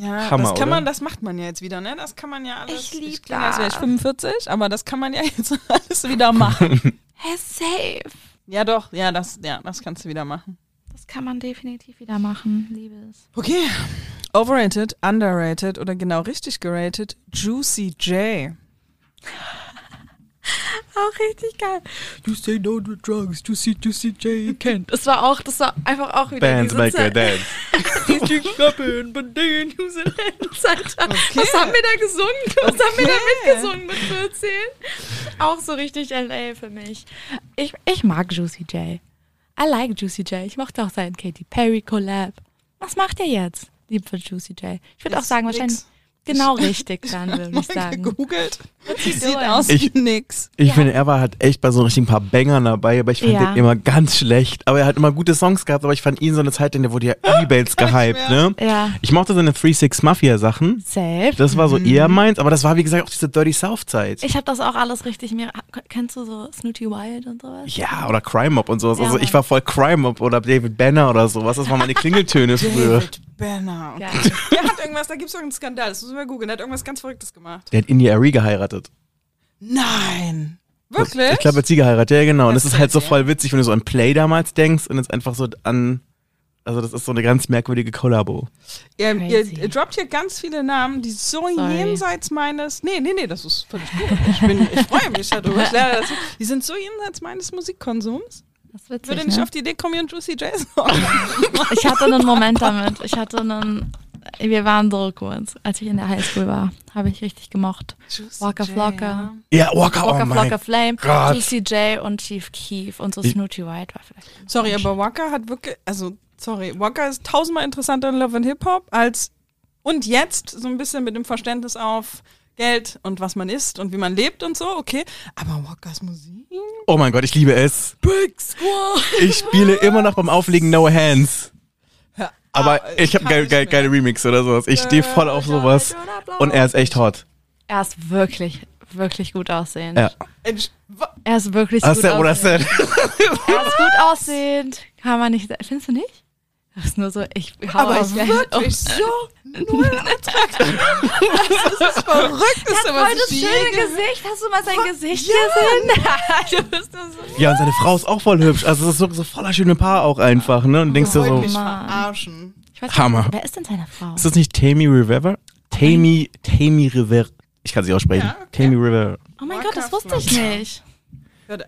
Ja, Hammer, das kann man, oder? das macht man ja jetzt wieder, ne? Das kann man ja alles. Ich lieb klinge, als wäre ich das. 45, aber das kann man ja jetzt alles wieder machen. hey, safe. ja, doch, ja, das, ja, das kannst du wieder machen. Das kann man definitiv wieder machen, liebe es. Okay. Overrated, underrated oder genau richtig geratet, Juicy J. Auch richtig geil. You say no to drugs, Juicy, Juicy J can't. Das war auch, das war einfach auch wieder Bands make a Zeit. dance. Alter. Was haben wir da gesungen? Was haben wir da mitgesungen mit 14? Auch so richtig LA für mich. Ich, ich mag Juicy J. I like Juicy J. Ich mochte auch seinen Katy Perry Collab. Was macht er jetzt, lieb für Juicy J? Ich würde auch sagen, wahrscheinlich genau richtig dann, würde ich sagen. gegoogelt. Sieht doing? aus Ich- wie nix. Ich Ja. finde, er war halt echt bei so richtig ein paar Bangern dabei, aber ich fand Ja. den immer ganz schlecht. Aber er hat immer gute Songs gehabt, aber ich fand ihn so eine Zeit, in der wurde ja übelst gehypt, ne? Ja, Ich mochte seine 3-6 Mafia Sachen. safe. Das war so eher meins, aber das war, wie gesagt, auch diese Dirty South Zeit. Ich habe das auch alles richtig mir. Kennst du so Snooty Wild und sowas? Ja, oder Crime Mob und sowas. Ja, also ich war voll Crime Mob oder David Banner oder sowas. Das waren meine Klingeltöne früher. Banner. Ja. Der hat irgendwas, da gibt es irgendeinen Skandal, das müssen wir googeln. Der hat irgendwas ganz Verrücktes gemacht. Der hat India Arie geheiratet. Nein. Wirklich? Ich glaube, er hat sie geheiratet, ja genau. Und Das das ist halt so voll witzig, wenn du so an Play damals denkst und jetzt einfach so an. Also das ist so eine ganz merkwürdige Kollabo. Ihr, ihr, droppt hier ganz viele Namen, die so Sorry. jenseits meines. Nee, nee, nee, das ist völlig gut. Ich, bin- ich freue mich darüber. Ich lerne das. Die sind so jenseits meines Musikkonsums. Das witzig. Würde nicht ne? auf die Idee kommen, Juicy J Ich hatte einen Moment damit. Ich hatte einen. Wir waren so kurz, als ich in der Highschool war. Habe ich richtig gemocht. Waka Flocka. Ja, Walker, Walker oh Flocka Flame, Gott. Juicy J und Chief Keef und so Snooty White war vielleicht. Sorry, aber Waka hat wirklich, also, sorry, Waka ist tausendmal interessanter in Love and Hip-Hop als, und jetzt so ein bisschen mit dem Verständnis auf Geld und was man isst und wie man lebt und so, okay. Aber Wakas Musik? Oh mein Gott, ich liebe es. Big Squad! Ich spiele immer noch beim Auflegen No Hands. Ja, Aber ah, ich habe kann geil, geil, geile Remix oder sowas. Ich stehe voll auf sowas. Und er ist echt hot. Er ist wirklich, wirklich gut aussehend. Ja. Er ist wirklich Hast gut oder aussehend. said? Er ist gut aussehend. Kann man nicht. Findest du nicht? Das ist nur so, ich hau Aber euch wirklich so null attraktiv. Das ist das Verrückteste, Voll was das schöne Gesicht. Hast du mal sein Gesicht Ja. gesehen? du bist nur so. Ja, und seine Frau ist auch voll hübsch. Also es ist so, so voller schöne Paar auch einfach, ne? Und denkst du so, mich verarschen. Ich weiß Hammer. Nicht, wer ist denn seine Frau? Ist das nicht Tammy Rivera? Tammy, Tammy Rivera. Ich kann sie aussprechen. Ja, okay. Tammy Rivera. oh mein Gott, das wusste ich nicht.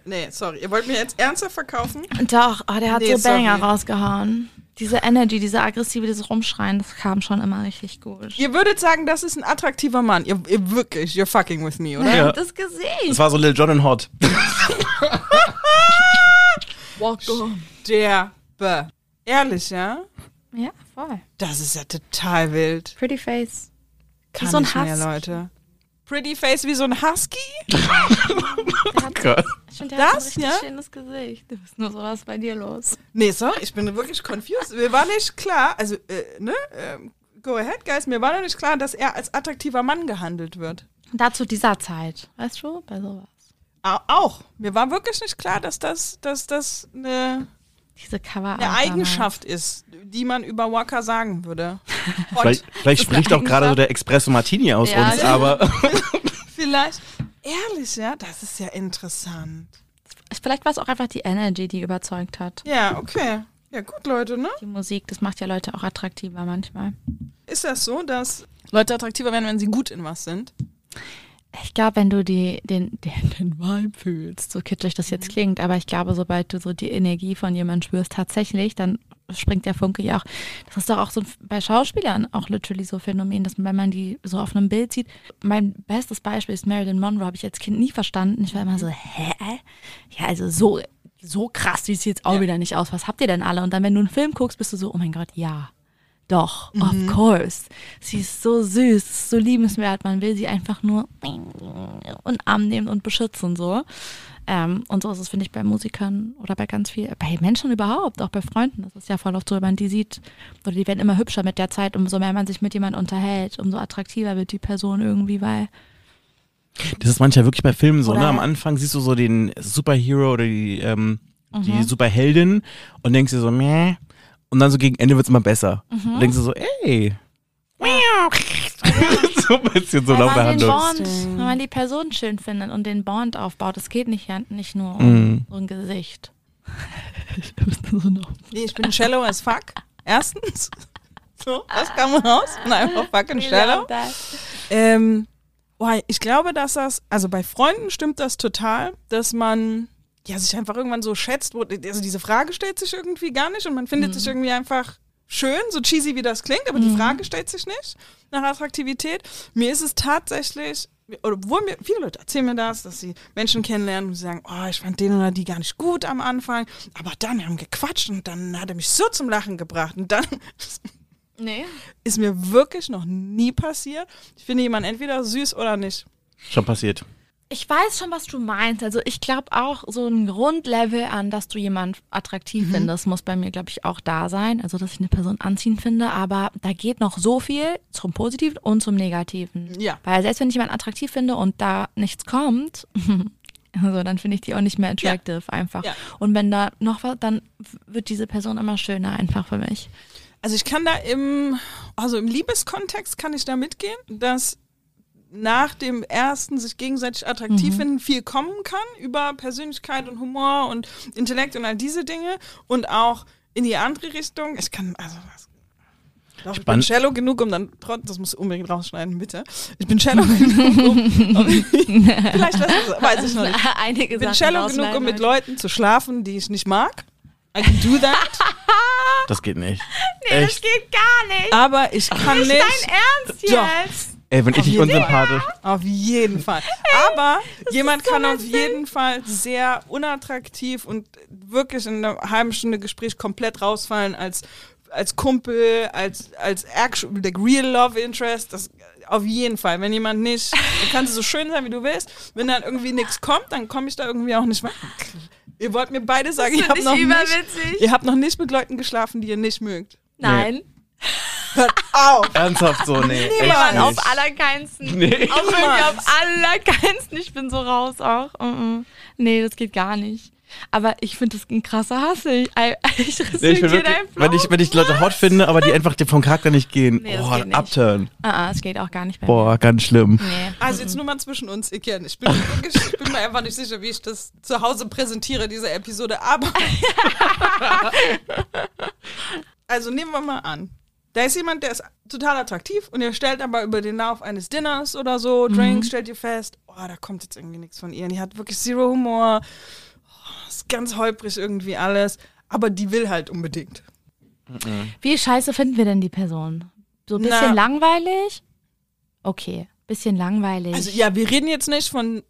Nee, sorry. Ihr wollt mir jetzt ernsthaft verkaufen? Doch, oh, der hat Nee, so Banger sorry. rausgehauen. Diese Energy, diese aggressive, dieses Rumschreien, das kam schon immer richtig gut. Ihr würdet sagen, das ist ein attraktiver Mann. Ihr, ihr wirklich, you're fucking with me, oder? Ja. Das Gesicht. Das war so Lil Jon and Hot. Der Be. Ehrlich, ja? Ja, voll. Das ist ja total wild. Pretty Face. Kann so ein nicht mehr, Husky. Leute. Pretty Face wie so ein Husky? Der hat, finde, der hat Das, ein richtig ja? schönes Gesicht. Du bist nur sowas bei dir los. Nee, sorry, ich bin wirklich confused. Mir war nicht klar, also, äh, ne, ähm, go ahead, guys, mir war noch nicht klar, dass er als attraktiver Mann gehandelt wird. Dazu dieser Zeit, weißt du, bei sowas. Au- Auch. Mir war wirklich nicht klar, dass das, dass das eine, Diese Cover. eine Eigenschaft ist, die man über Walker sagen würde. Vielleicht, vielleicht spricht auch gerade so der Espresso Martini aus Ja, uns, aber vielleicht, ehrlich, ja, das ist ja interessant. Vielleicht war es auch einfach die Energy, die überzeugt hat. Ja, okay. Ja, gut, Leute, ne? Die Musik, das macht ja Leute auch attraktiver manchmal. Ist das so, dass Leute attraktiver werden, wenn sie gut in was sind? Ich glaube, wenn du die, den, den, den Vibe fühlst, so kitschig das jetzt klingt, aber ich glaube, sobald du so die Energie von jemandem spürst, tatsächlich, dann springt der Funke ja auch. Das ist doch auch so bei Schauspielern auch literally so ein Phänomen, dass wenn man die so auf einem Bild sieht. Mein bestes Beispiel ist Marilyn Monroe, habe ich als Kind nie verstanden. Ich war immer so, hä? Ja, also so, so krass sieht sie jetzt auch Ja. wieder nicht aus. Was habt ihr denn alle? Und dann, wenn du einen Film guckst, bist du so, oh mein Gott, ja. Doch, of course. Sie ist so süß, ist so liebenswert. Man will sie einfach nur und Arm nehmen und beschützen so. Ähm, und so ist es, finde ich, bei Musikern oder bei ganz viel, bei Menschen überhaupt, auch bei Freunden. Das ist ja voll oft so, wenn man die sieht, oder die werden immer hübscher mit der Zeit, umso mehr man sich mit jemandem unterhält, umso attraktiver wird die Person irgendwie, weil das ist manchmal wirklich bei Filmen so, Oder- ne? Am Anfang siehst du so den Superhero oder die, ähm, die Mhm. Superheldin und denkst dir so, meh. Und dann so gegen Ende wird's immer besser. Mhm. Und denkst du so, ey. so ein bisschen so weil laut man, den. Bond, wenn man die Person schön findet und den Bond aufbaut, es geht nicht, nicht nur um Mhm. so ein Gesicht. Nee, ich bin shallow as fuck. Erstens. So, was kam raus? Und einfach fucking shallow. Ähm, boah, ich glaube, dass das, also bei Freunden stimmt das total, dass man ja sich einfach irgendwann so schätzt, wo, also diese Frage stellt sich irgendwie gar nicht und man findet sich irgendwie einfach schön, so cheesy wie das klingt, aber die Frage stellt sich nicht nach Attraktivität. Mir ist es tatsächlich, oder obwohl mir, viele Leute erzählen mir das, dass sie Menschen kennenlernen und sie sagen, oh, ich fand den oder die gar nicht gut am Anfang, aber dann wir haben gequatscht und dann hat er mich so zum Lachen gebracht und dann Nee. ist mir wirklich noch nie passiert. Ich finde jemanden entweder süß oder nicht. Schon passiert. Ich weiß schon, was du meinst. Also ich glaube auch, so ein Grundlevel an, dass du jemand attraktiv findest, muss bei mir, glaube ich, auch da sein. Also dass ich eine Person anziehend finde. Aber da geht noch so viel zum Positiven und zum Negativen. Ja. Weil selbst wenn ich jemanden attraktiv finde und da nichts kommt, also dann finde ich die auch nicht mehr attractive einfach. Ja. Und wenn da noch was, dann wird diese Person immer schöner einfach für mich. Also ich kann da im, also im Liebeskontext kann ich da mitgehen, dass nach dem ersten sich gegenseitig attraktiv finden viel kommen kann über Persönlichkeit und Humor und Intellekt und all diese Dinge und auch in die andere Richtung. Ich kann, also was, doch, ich bin Spannend. shallow genug, um dann trotzdem, das muss unbedingt rausschneiden, bitte. Ich bin shallow genug, um, um vielleicht weiß, ich- weiß ich noch nicht. Einige Ich bin shallow genug, um mit rausschneiden. Leuten zu schlafen, die ich nicht mag. I can do that. Das geht nicht. Nee, das Echt? geht gar nicht. Aber ich kann nicht. Dein Ernst Doch. Ey, wenn ich dich jeden unsympathisch. Auf jeden Fall. Aber jemand so kann auf lustig. jeden Fall sehr unattraktiv und wirklich in einer halben Stunde Gespräch komplett rausfallen als, als Kumpel, als, als actual, like real love interest. Das, auf jeden Fall. Wenn jemand nicht, dann kannst du so schön sein, wie du willst. Wenn dann irgendwie nichts kommt, dann komme ich da irgendwie auch nicht weiter. Ihr wollt mir beide sagen, ihr habt, noch ich nicht, ihr habt noch nicht mit Leuten geschlafen, die ihr nicht mögt. Nein. Hört auf! Ernsthaft so, nee. Mann, auf allerkeinsten. Nee. Auf auf allerkeinsten. Ich bin so raus auch. Mm -mm. Nee, das geht gar nicht. Aber ich finde das ein krasser Hass. Ich, ich Nee, ich wirklich, wenn ich, wenn ich Leute hot finde, aber die einfach vom Charakter nicht gehen. Nee, Boah, geht nicht. Upturn. Ah, ah, es geht auch gar nicht bei Boah, ganz schlimm. Nee. Also jetzt nur mal zwischen uns, Iken. Ich bin, ich bin mir einfach nicht sicher, wie ich das zu Hause präsentiere, diese Episode. Aber also nehmen wir mal an, Da ist jemand, der ist total attraktiv und ihr stellt aber über den Lauf eines Dinners oder so, Mhm. Drinks, stellt ihr fest, oh, da kommt jetzt irgendwie nichts von ihr. Und die hat wirklich zero Humor, oh, ist ganz holprig irgendwie alles, aber die will halt unbedingt. Wie scheiße finden wir denn die Person? So ein bisschen Na. langweilig? Okay, bisschen langweilig. Also ja, wir reden jetzt nicht von,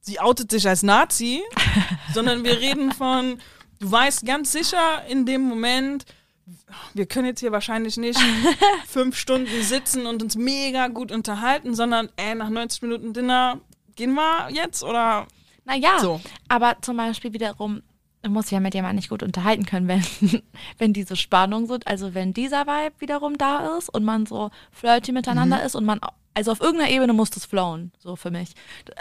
sie outet sich als Nazi, sondern wir reden von, du weißt ganz sicher in dem Moment, wir können jetzt hier wahrscheinlich nicht fünf Stunden sitzen und uns mega gut unterhalten, sondern ey, nach 90 Minuten Dinner gehen wir jetzt oder naja, so. aber zum Beispiel wiederum, muss sich ja mit jemandem nicht gut unterhalten können, wenn, wenn diese Spannung sind, also wenn dieser Vibe wiederum da ist und man so flirty miteinander ist und man, also auf irgendeiner Ebene muss das flowen, so für mich.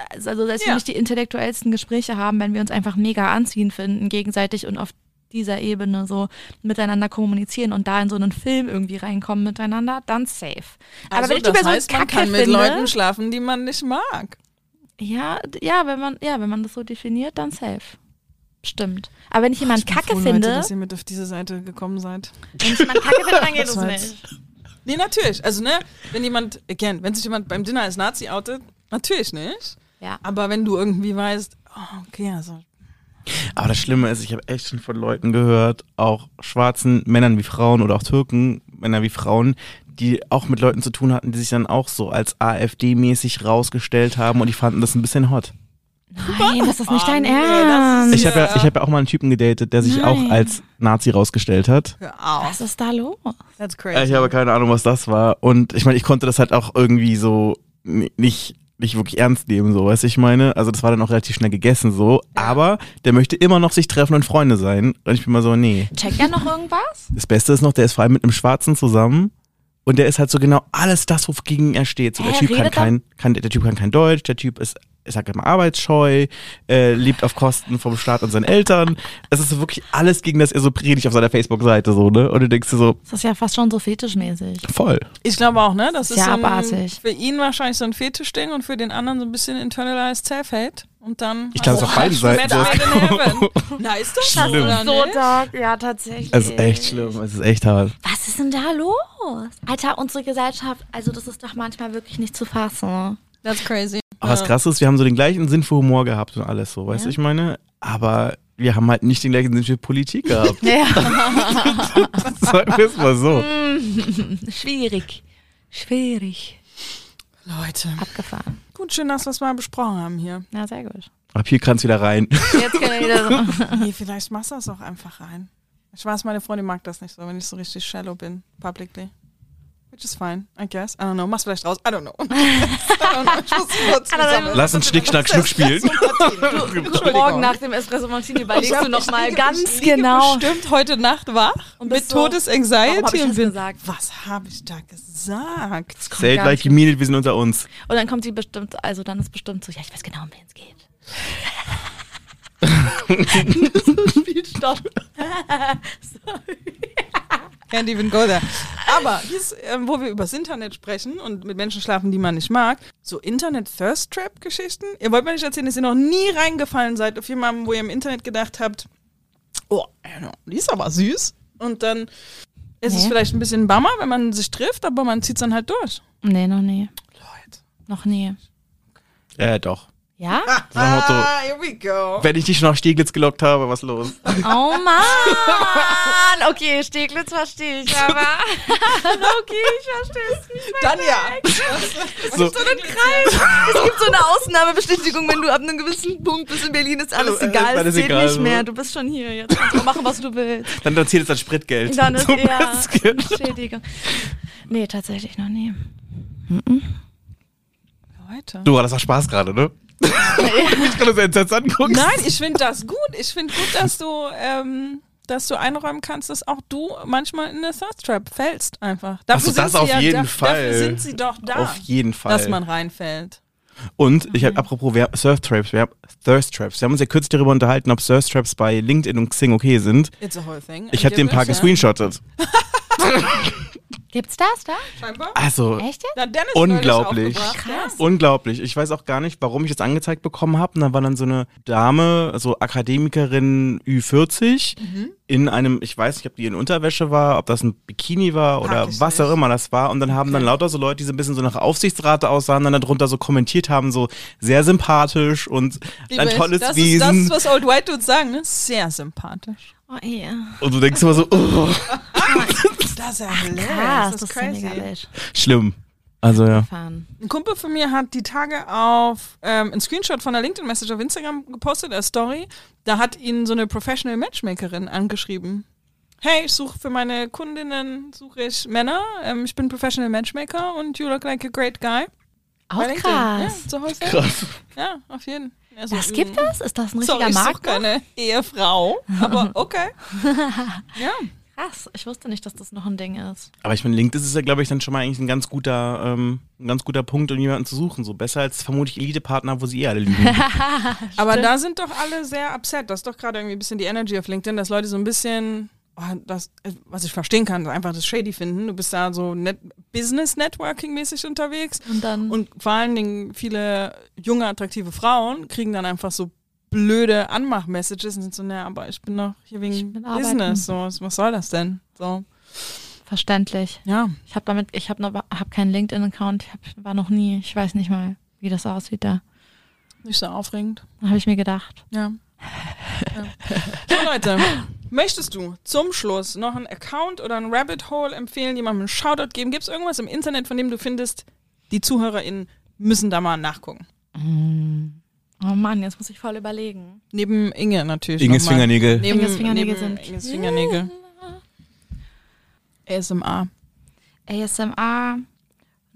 Also selbst Ja. wenn nicht die intellektuellsten Gespräche haben, wenn wir uns einfach mega anziehen finden, gegenseitig und auf dieser Ebene so miteinander kommunizieren und da in so einen Film irgendwie reinkommen miteinander, dann safe. Aber Also, wenn ich die das Person heißt, man kacke kann mit finde, Leuten schlafen, die man nicht mag. ja, ja, wenn man, ja, wenn man das so definiert, dann safe. Stimmt. Aber wenn ich jemanden Ich bin kacke froh, finde, Leute, dass ihr mit auf diese Seite gekommen seid. wenn ich jemanden kacke finde, dann geht es nicht. Nee, natürlich. Also, ne, wenn jemand, again, wenn sich jemand beim Dinner als Nazi outet, natürlich nicht. Ja. Aber wenn du irgendwie weißt, oh, okay, also Aber das Schlimme ist, ich habe echt schon von Leuten gehört, auch schwarzen Männern wie Frauen oder auch Türken, Männer wie Frauen, die auch mit Leuten zu tun hatten, die sich dann auch so als AfD-mäßig rausgestellt haben und die fanden das ein bisschen hot. Nein, das ist nicht dein nee, Ernst. Ich habe ja, ich hab ja auch mal einen Typen gedatet, der sich Nein. auch als Nazi rausgestellt hat. Was ist da los? That's crazy. Ich habe keine Ahnung, was das war. Und ich meine, ich konnte das halt auch irgendwie so ni- nicht, nicht wirklich ernst nehmen, so, weißt du, ich meine. Also das war dann auch relativ schnell gegessen, so. Aber der möchte immer noch sich treffen und Freunde sein. Und ich bin mal so, nee. Checkt er noch irgendwas? Das Beste ist noch, der ist vor allem mit einem Schwarzen zusammen. Und der ist halt so genau alles das, wogegen er steht. So, der Hä, Typ kann redet er- kein, kann, der Typ kann kein Deutsch, der Typ ist, ich sag immer, arbeitsscheu, äh, lebt auf Kosten vom Staat und seinen Eltern. Es ist so wirklich alles, gegen das er so predigt auf seiner Facebook-Seite, so, ne? Und du denkst dir so, Das ist ja fast schon so fetischmäßig. voll. Ich glaube auch, ne? Das ist so ein, abartig. für ihn wahrscheinlich so ein Fetischding und für den anderen so ein bisschen internalized Self-Hate. Und dann. Ich glaube, es ist auf beiden Seiten heaven. Na, ist das Schlimm. oder So nicht? dark, ja, tatsächlich. Es ist echt schlimm, es ist echt hart. Was ist denn da los? Alter, unsere Gesellschaft, also das ist doch manchmal wirklich nicht zu fassen. That's crazy. Aber was krass ist, wir haben so den gleichen Sinn für Humor gehabt und alles so, weißt du, Ja. ich meine? Aber wir haben halt nicht den gleichen Sinn für Politik gehabt. Ja. Sagen wir es mal so. Schwierig. Schwierig. Leute. Abgefahren. Gut, schön, dass wir es mal besprochen haben hier. Ja, sehr gut. Ab hier kannst du wieder rein. Jetzt kann ich wieder so. Nee, vielleicht machst du das auch einfach rein. Ich weiß, meine Freundin mag das nicht so, wenn ich so richtig shallow bin, publicly. Which is fine, I guess. I don't know. Mach's vielleicht raus. I don't know. I don't know. Ich muss kurz. Lass uns Schnick, Schnack, Schnuck spielen. Morgen nach dem Espresso Martini überlegst du noch ich mal liege- ganz ich liege genau. bestimmt heute Nacht wach Und mit bist so, Todesanxiety ich und das bin, gesagt? was habe ich da gesagt? Say mean it, wir sind unter uns. Und dann kommt sie bestimmt, also dann ist bestimmt so, ja, ich weiß genau, um wen es geht. Spielstopp. Can't even go there. Aber hier ist, ähm, wo wir übers Internet sprechen und mit Menschen schlafen, die man nicht mag, so Internet-Thirst-Trap-Geschichten. Ihr wollt mir nicht erzählen, dass ihr noch nie reingefallen seid auf jemanden, wo ihr im Internet gedacht habt, oh, die ist aber süß. Und dann ist es Nee. vielleicht ein bisschen Bummer, wenn man sich trifft, aber man zieht es dann halt durch. Nee, noch nie. Leute. Noch nie. Ja, doch. Ja? Nach dem Motto, Ah, here we go. wenn ich dich noch Steglitz gelockt habe, was los? Oh Mann! Okay, Steglitz verstehe ich, aber. okay, ich verstehe es nicht. Dann ja. So, So einen Kreis. Es gibt so eine Ausnahmebestätigung, wenn du ab einem gewissen Punkt bist in Berlin, ist alles Also, egal. alles Es zählt egal, nicht so. mehr. Du bist schon hier. Jetzt kannst du machen, was du willst. dann erzählt es als Spritgeld. Dann ist Zum eher Beispiel. Entschädigung. Nee, tatsächlich noch nie. Leute. Du, das war Spaß gerade, ne? ich kann das entsetzt angucken. Nein, ich finde das gut. Ich finde gut, dass du, ähm, dass du einräumen kannst, dass auch du manchmal in eine Thirst Trap fällst einfach. Dafür so, das sind sie auf ja, jeden da, Fall. Dafür sind sie doch da, Auf jeden Fall. dass man reinfällt. Und ich habe, apropos wir, Surf Traps, wir haben Thirst Traps. Wir haben uns ja kürzlich darüber unterhalten, ob Thirst Traps bei LinkedIn und Xing okay sind. It's a whole thing. Ich habe dir ein paar gescreenshottet. Gibt's das da? Scheinbar. Also, Echt jetzt? Na, Dennis Unglaublich. Krass. unglaublich. Ich weiß auch gar nicht, warum ich das angezeigt bekommen habe. Und da war dann so eine Dame, so Akademikerin Ü40, in einem, ich weiß nicht, ob die in Unterwäsche war, ob das ein Bikini war oder Frag ich was auch immer das war. Und dann haben dann lauter so Leute, die so ein bisschen so nach Aufsichtsrate aussahen, dann darunter so kommentiert haben, so sehr sympathisch und Ja. ein Liebe, tolles das Wesen. Ist, das ist, was Old White Dudes sagen, ne? Sehr sympathisch. Oh, ja. und du denkst immer so, oh, Das ist ja hilarious. Krass, das das ist ja crazy. mega wild. schlimm. Also ja. Ein Kumpel von mir hat die Tage auf ähm, einen Screenshot von einer LinkedIn-Message auf Instagram gepostet, als Story. Da hat ihn so eine Professional Matchmakerin angeschrieben. Hey, ich suche für meine Kundinnen suche ich Männer. Ähm, ich bin Professional Matchmaker und you look like a great guy. Auch Bei krass. Ja, so thing. Krass. Ja, auf jeden Fall. Also, Das mm, gibt es? Ist das ein richtiger Sorry, ich suche Markt? keine Ehefrau, aber okay. ja. Krass, ich wusste nicht, dass das noch ein Ding ist. Aber ich meine, LinkedIn ist ja, glaube ich, dann schon mal eigentlich ein ganz guter, ähm, ein ganz guter Punkt, um jemanden zu suchen. So besser als vermutlich Elite-Partner, wo sie eh alle lügen. Aber da sind doch alle sehr upset. Das ist doch gerade irgendwie ein bisschen die Energy auf LinkedIn, dass Leute so ein bisschen, oh, das, was ich verstehen kann, einfach das Shady finden. Du bist da so net, Business-Networking-mäßig unterwegs. Und dann Und vor allen Dingen viele junge, attraktive Frauen kriegen dann einfach so blöde Anmach-Messages und sind so, naja, aber ich bin doch hier wegen bin. Business. So, was soll das denn? So, verständlich. ja. Ich habe damit, ich habe noch, hab keinen LinkedIn-Account, ich hab, war noch nie, ich weiß nicht mal, wie das aussieht da. Nicht so aufregend. Da habe ich mir gedacht. Ja. ja. So, Leute, möchtest du zum Schluss noch einen Account oder ein Rabbit Hole empfehlen, jemandem einen Shoutout geben? Gibt es irgendwas im Internet, von dem du findest, die ZuhörerInnen müssen da mal nachgucken? Oh Mann, jetzt muss ich voll überlegen. Neben Inge natürlich. Inges. Fingernägel. Neben, Inges Fingernägel neben sind- Inges Fingernägel. ASMR. ASMR,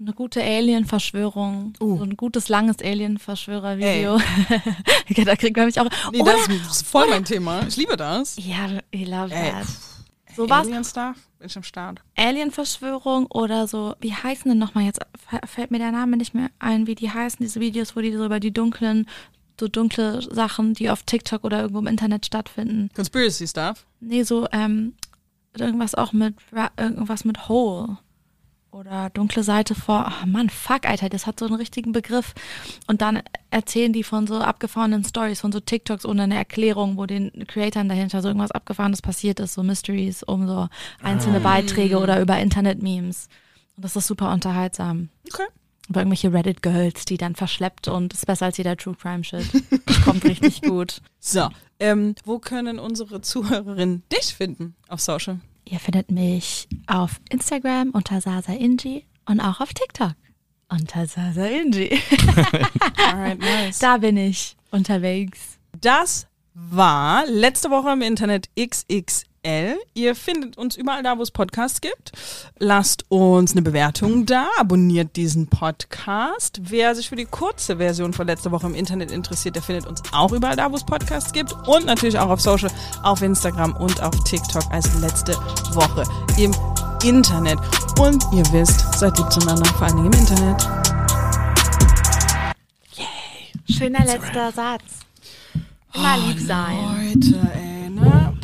eine gute Alien-Verschwörung, Uh. so ein gutes, langes Alien-Verschwörer-Video. ja, da kriegt man mich auch. Nee, Oder, das ist voll mein Thema. Ich liebe das. ja, I love Ey, that. So was, Alien Stuff. Bin ich am Start. Alien-Verschwörung oder so, wie heißen denn nochmal jetzt, fällt mir der Name nicht mehr ein, wie die heißen, diese Videos, wo die so über die dunklen, so dunkle Sachen, die auf TikTok oder irgendwo im Internet stattfinden. Conspiracy Stuff. Nee, so, ähm, irgendwas auch mit, irgendwas mit Hole. Oder dunkle Seite vor, oh Mann, fuck, Alter, das hat so einen richtigen Begriff. Und dann erzählen die von so abgefahrenen Stories, von so TikToks ohne eine Erklärung, wo den Creatoren dahinter so irgendwas Abgefahrenes passiert ist, so Mysteries um so einzelne Beiträge oder über Internet-Memes. Und das ist super unterhaltsam. Okay. Über irgendwelche Reddit-Girls, die dann verschleppt und ist besser als jeder True Crime-Shit. Kommt richtig gut. So, ähm, wo können unsere Zuhörerinnen dich finden auf Social? Ihr findet mich auf Instagram unter Sasa Inji und auch auf TikTok unter Sasa Inji. Alright, nice. Da bin ich unterwegs. Das war letzte Woche im Internet XXL. Ihr findet uns überall da, wo es Podcasts gibt. Lasst uns eine Bewertung da, abonniert diesen Podcast. Wer sich für die kurze Version von letzter Woche im Internet interessiert, der findet uns auch überall da, wo es Podcasts gibt. Und natürlich auch auf Social, auf Instagram und auf TikTok als letzte Woche im Internet. Und ihr wisst, seid lieb zueinander, vor allen Dingen im Internet. Schöner letzter Satz. Immer lieb sein. Leute,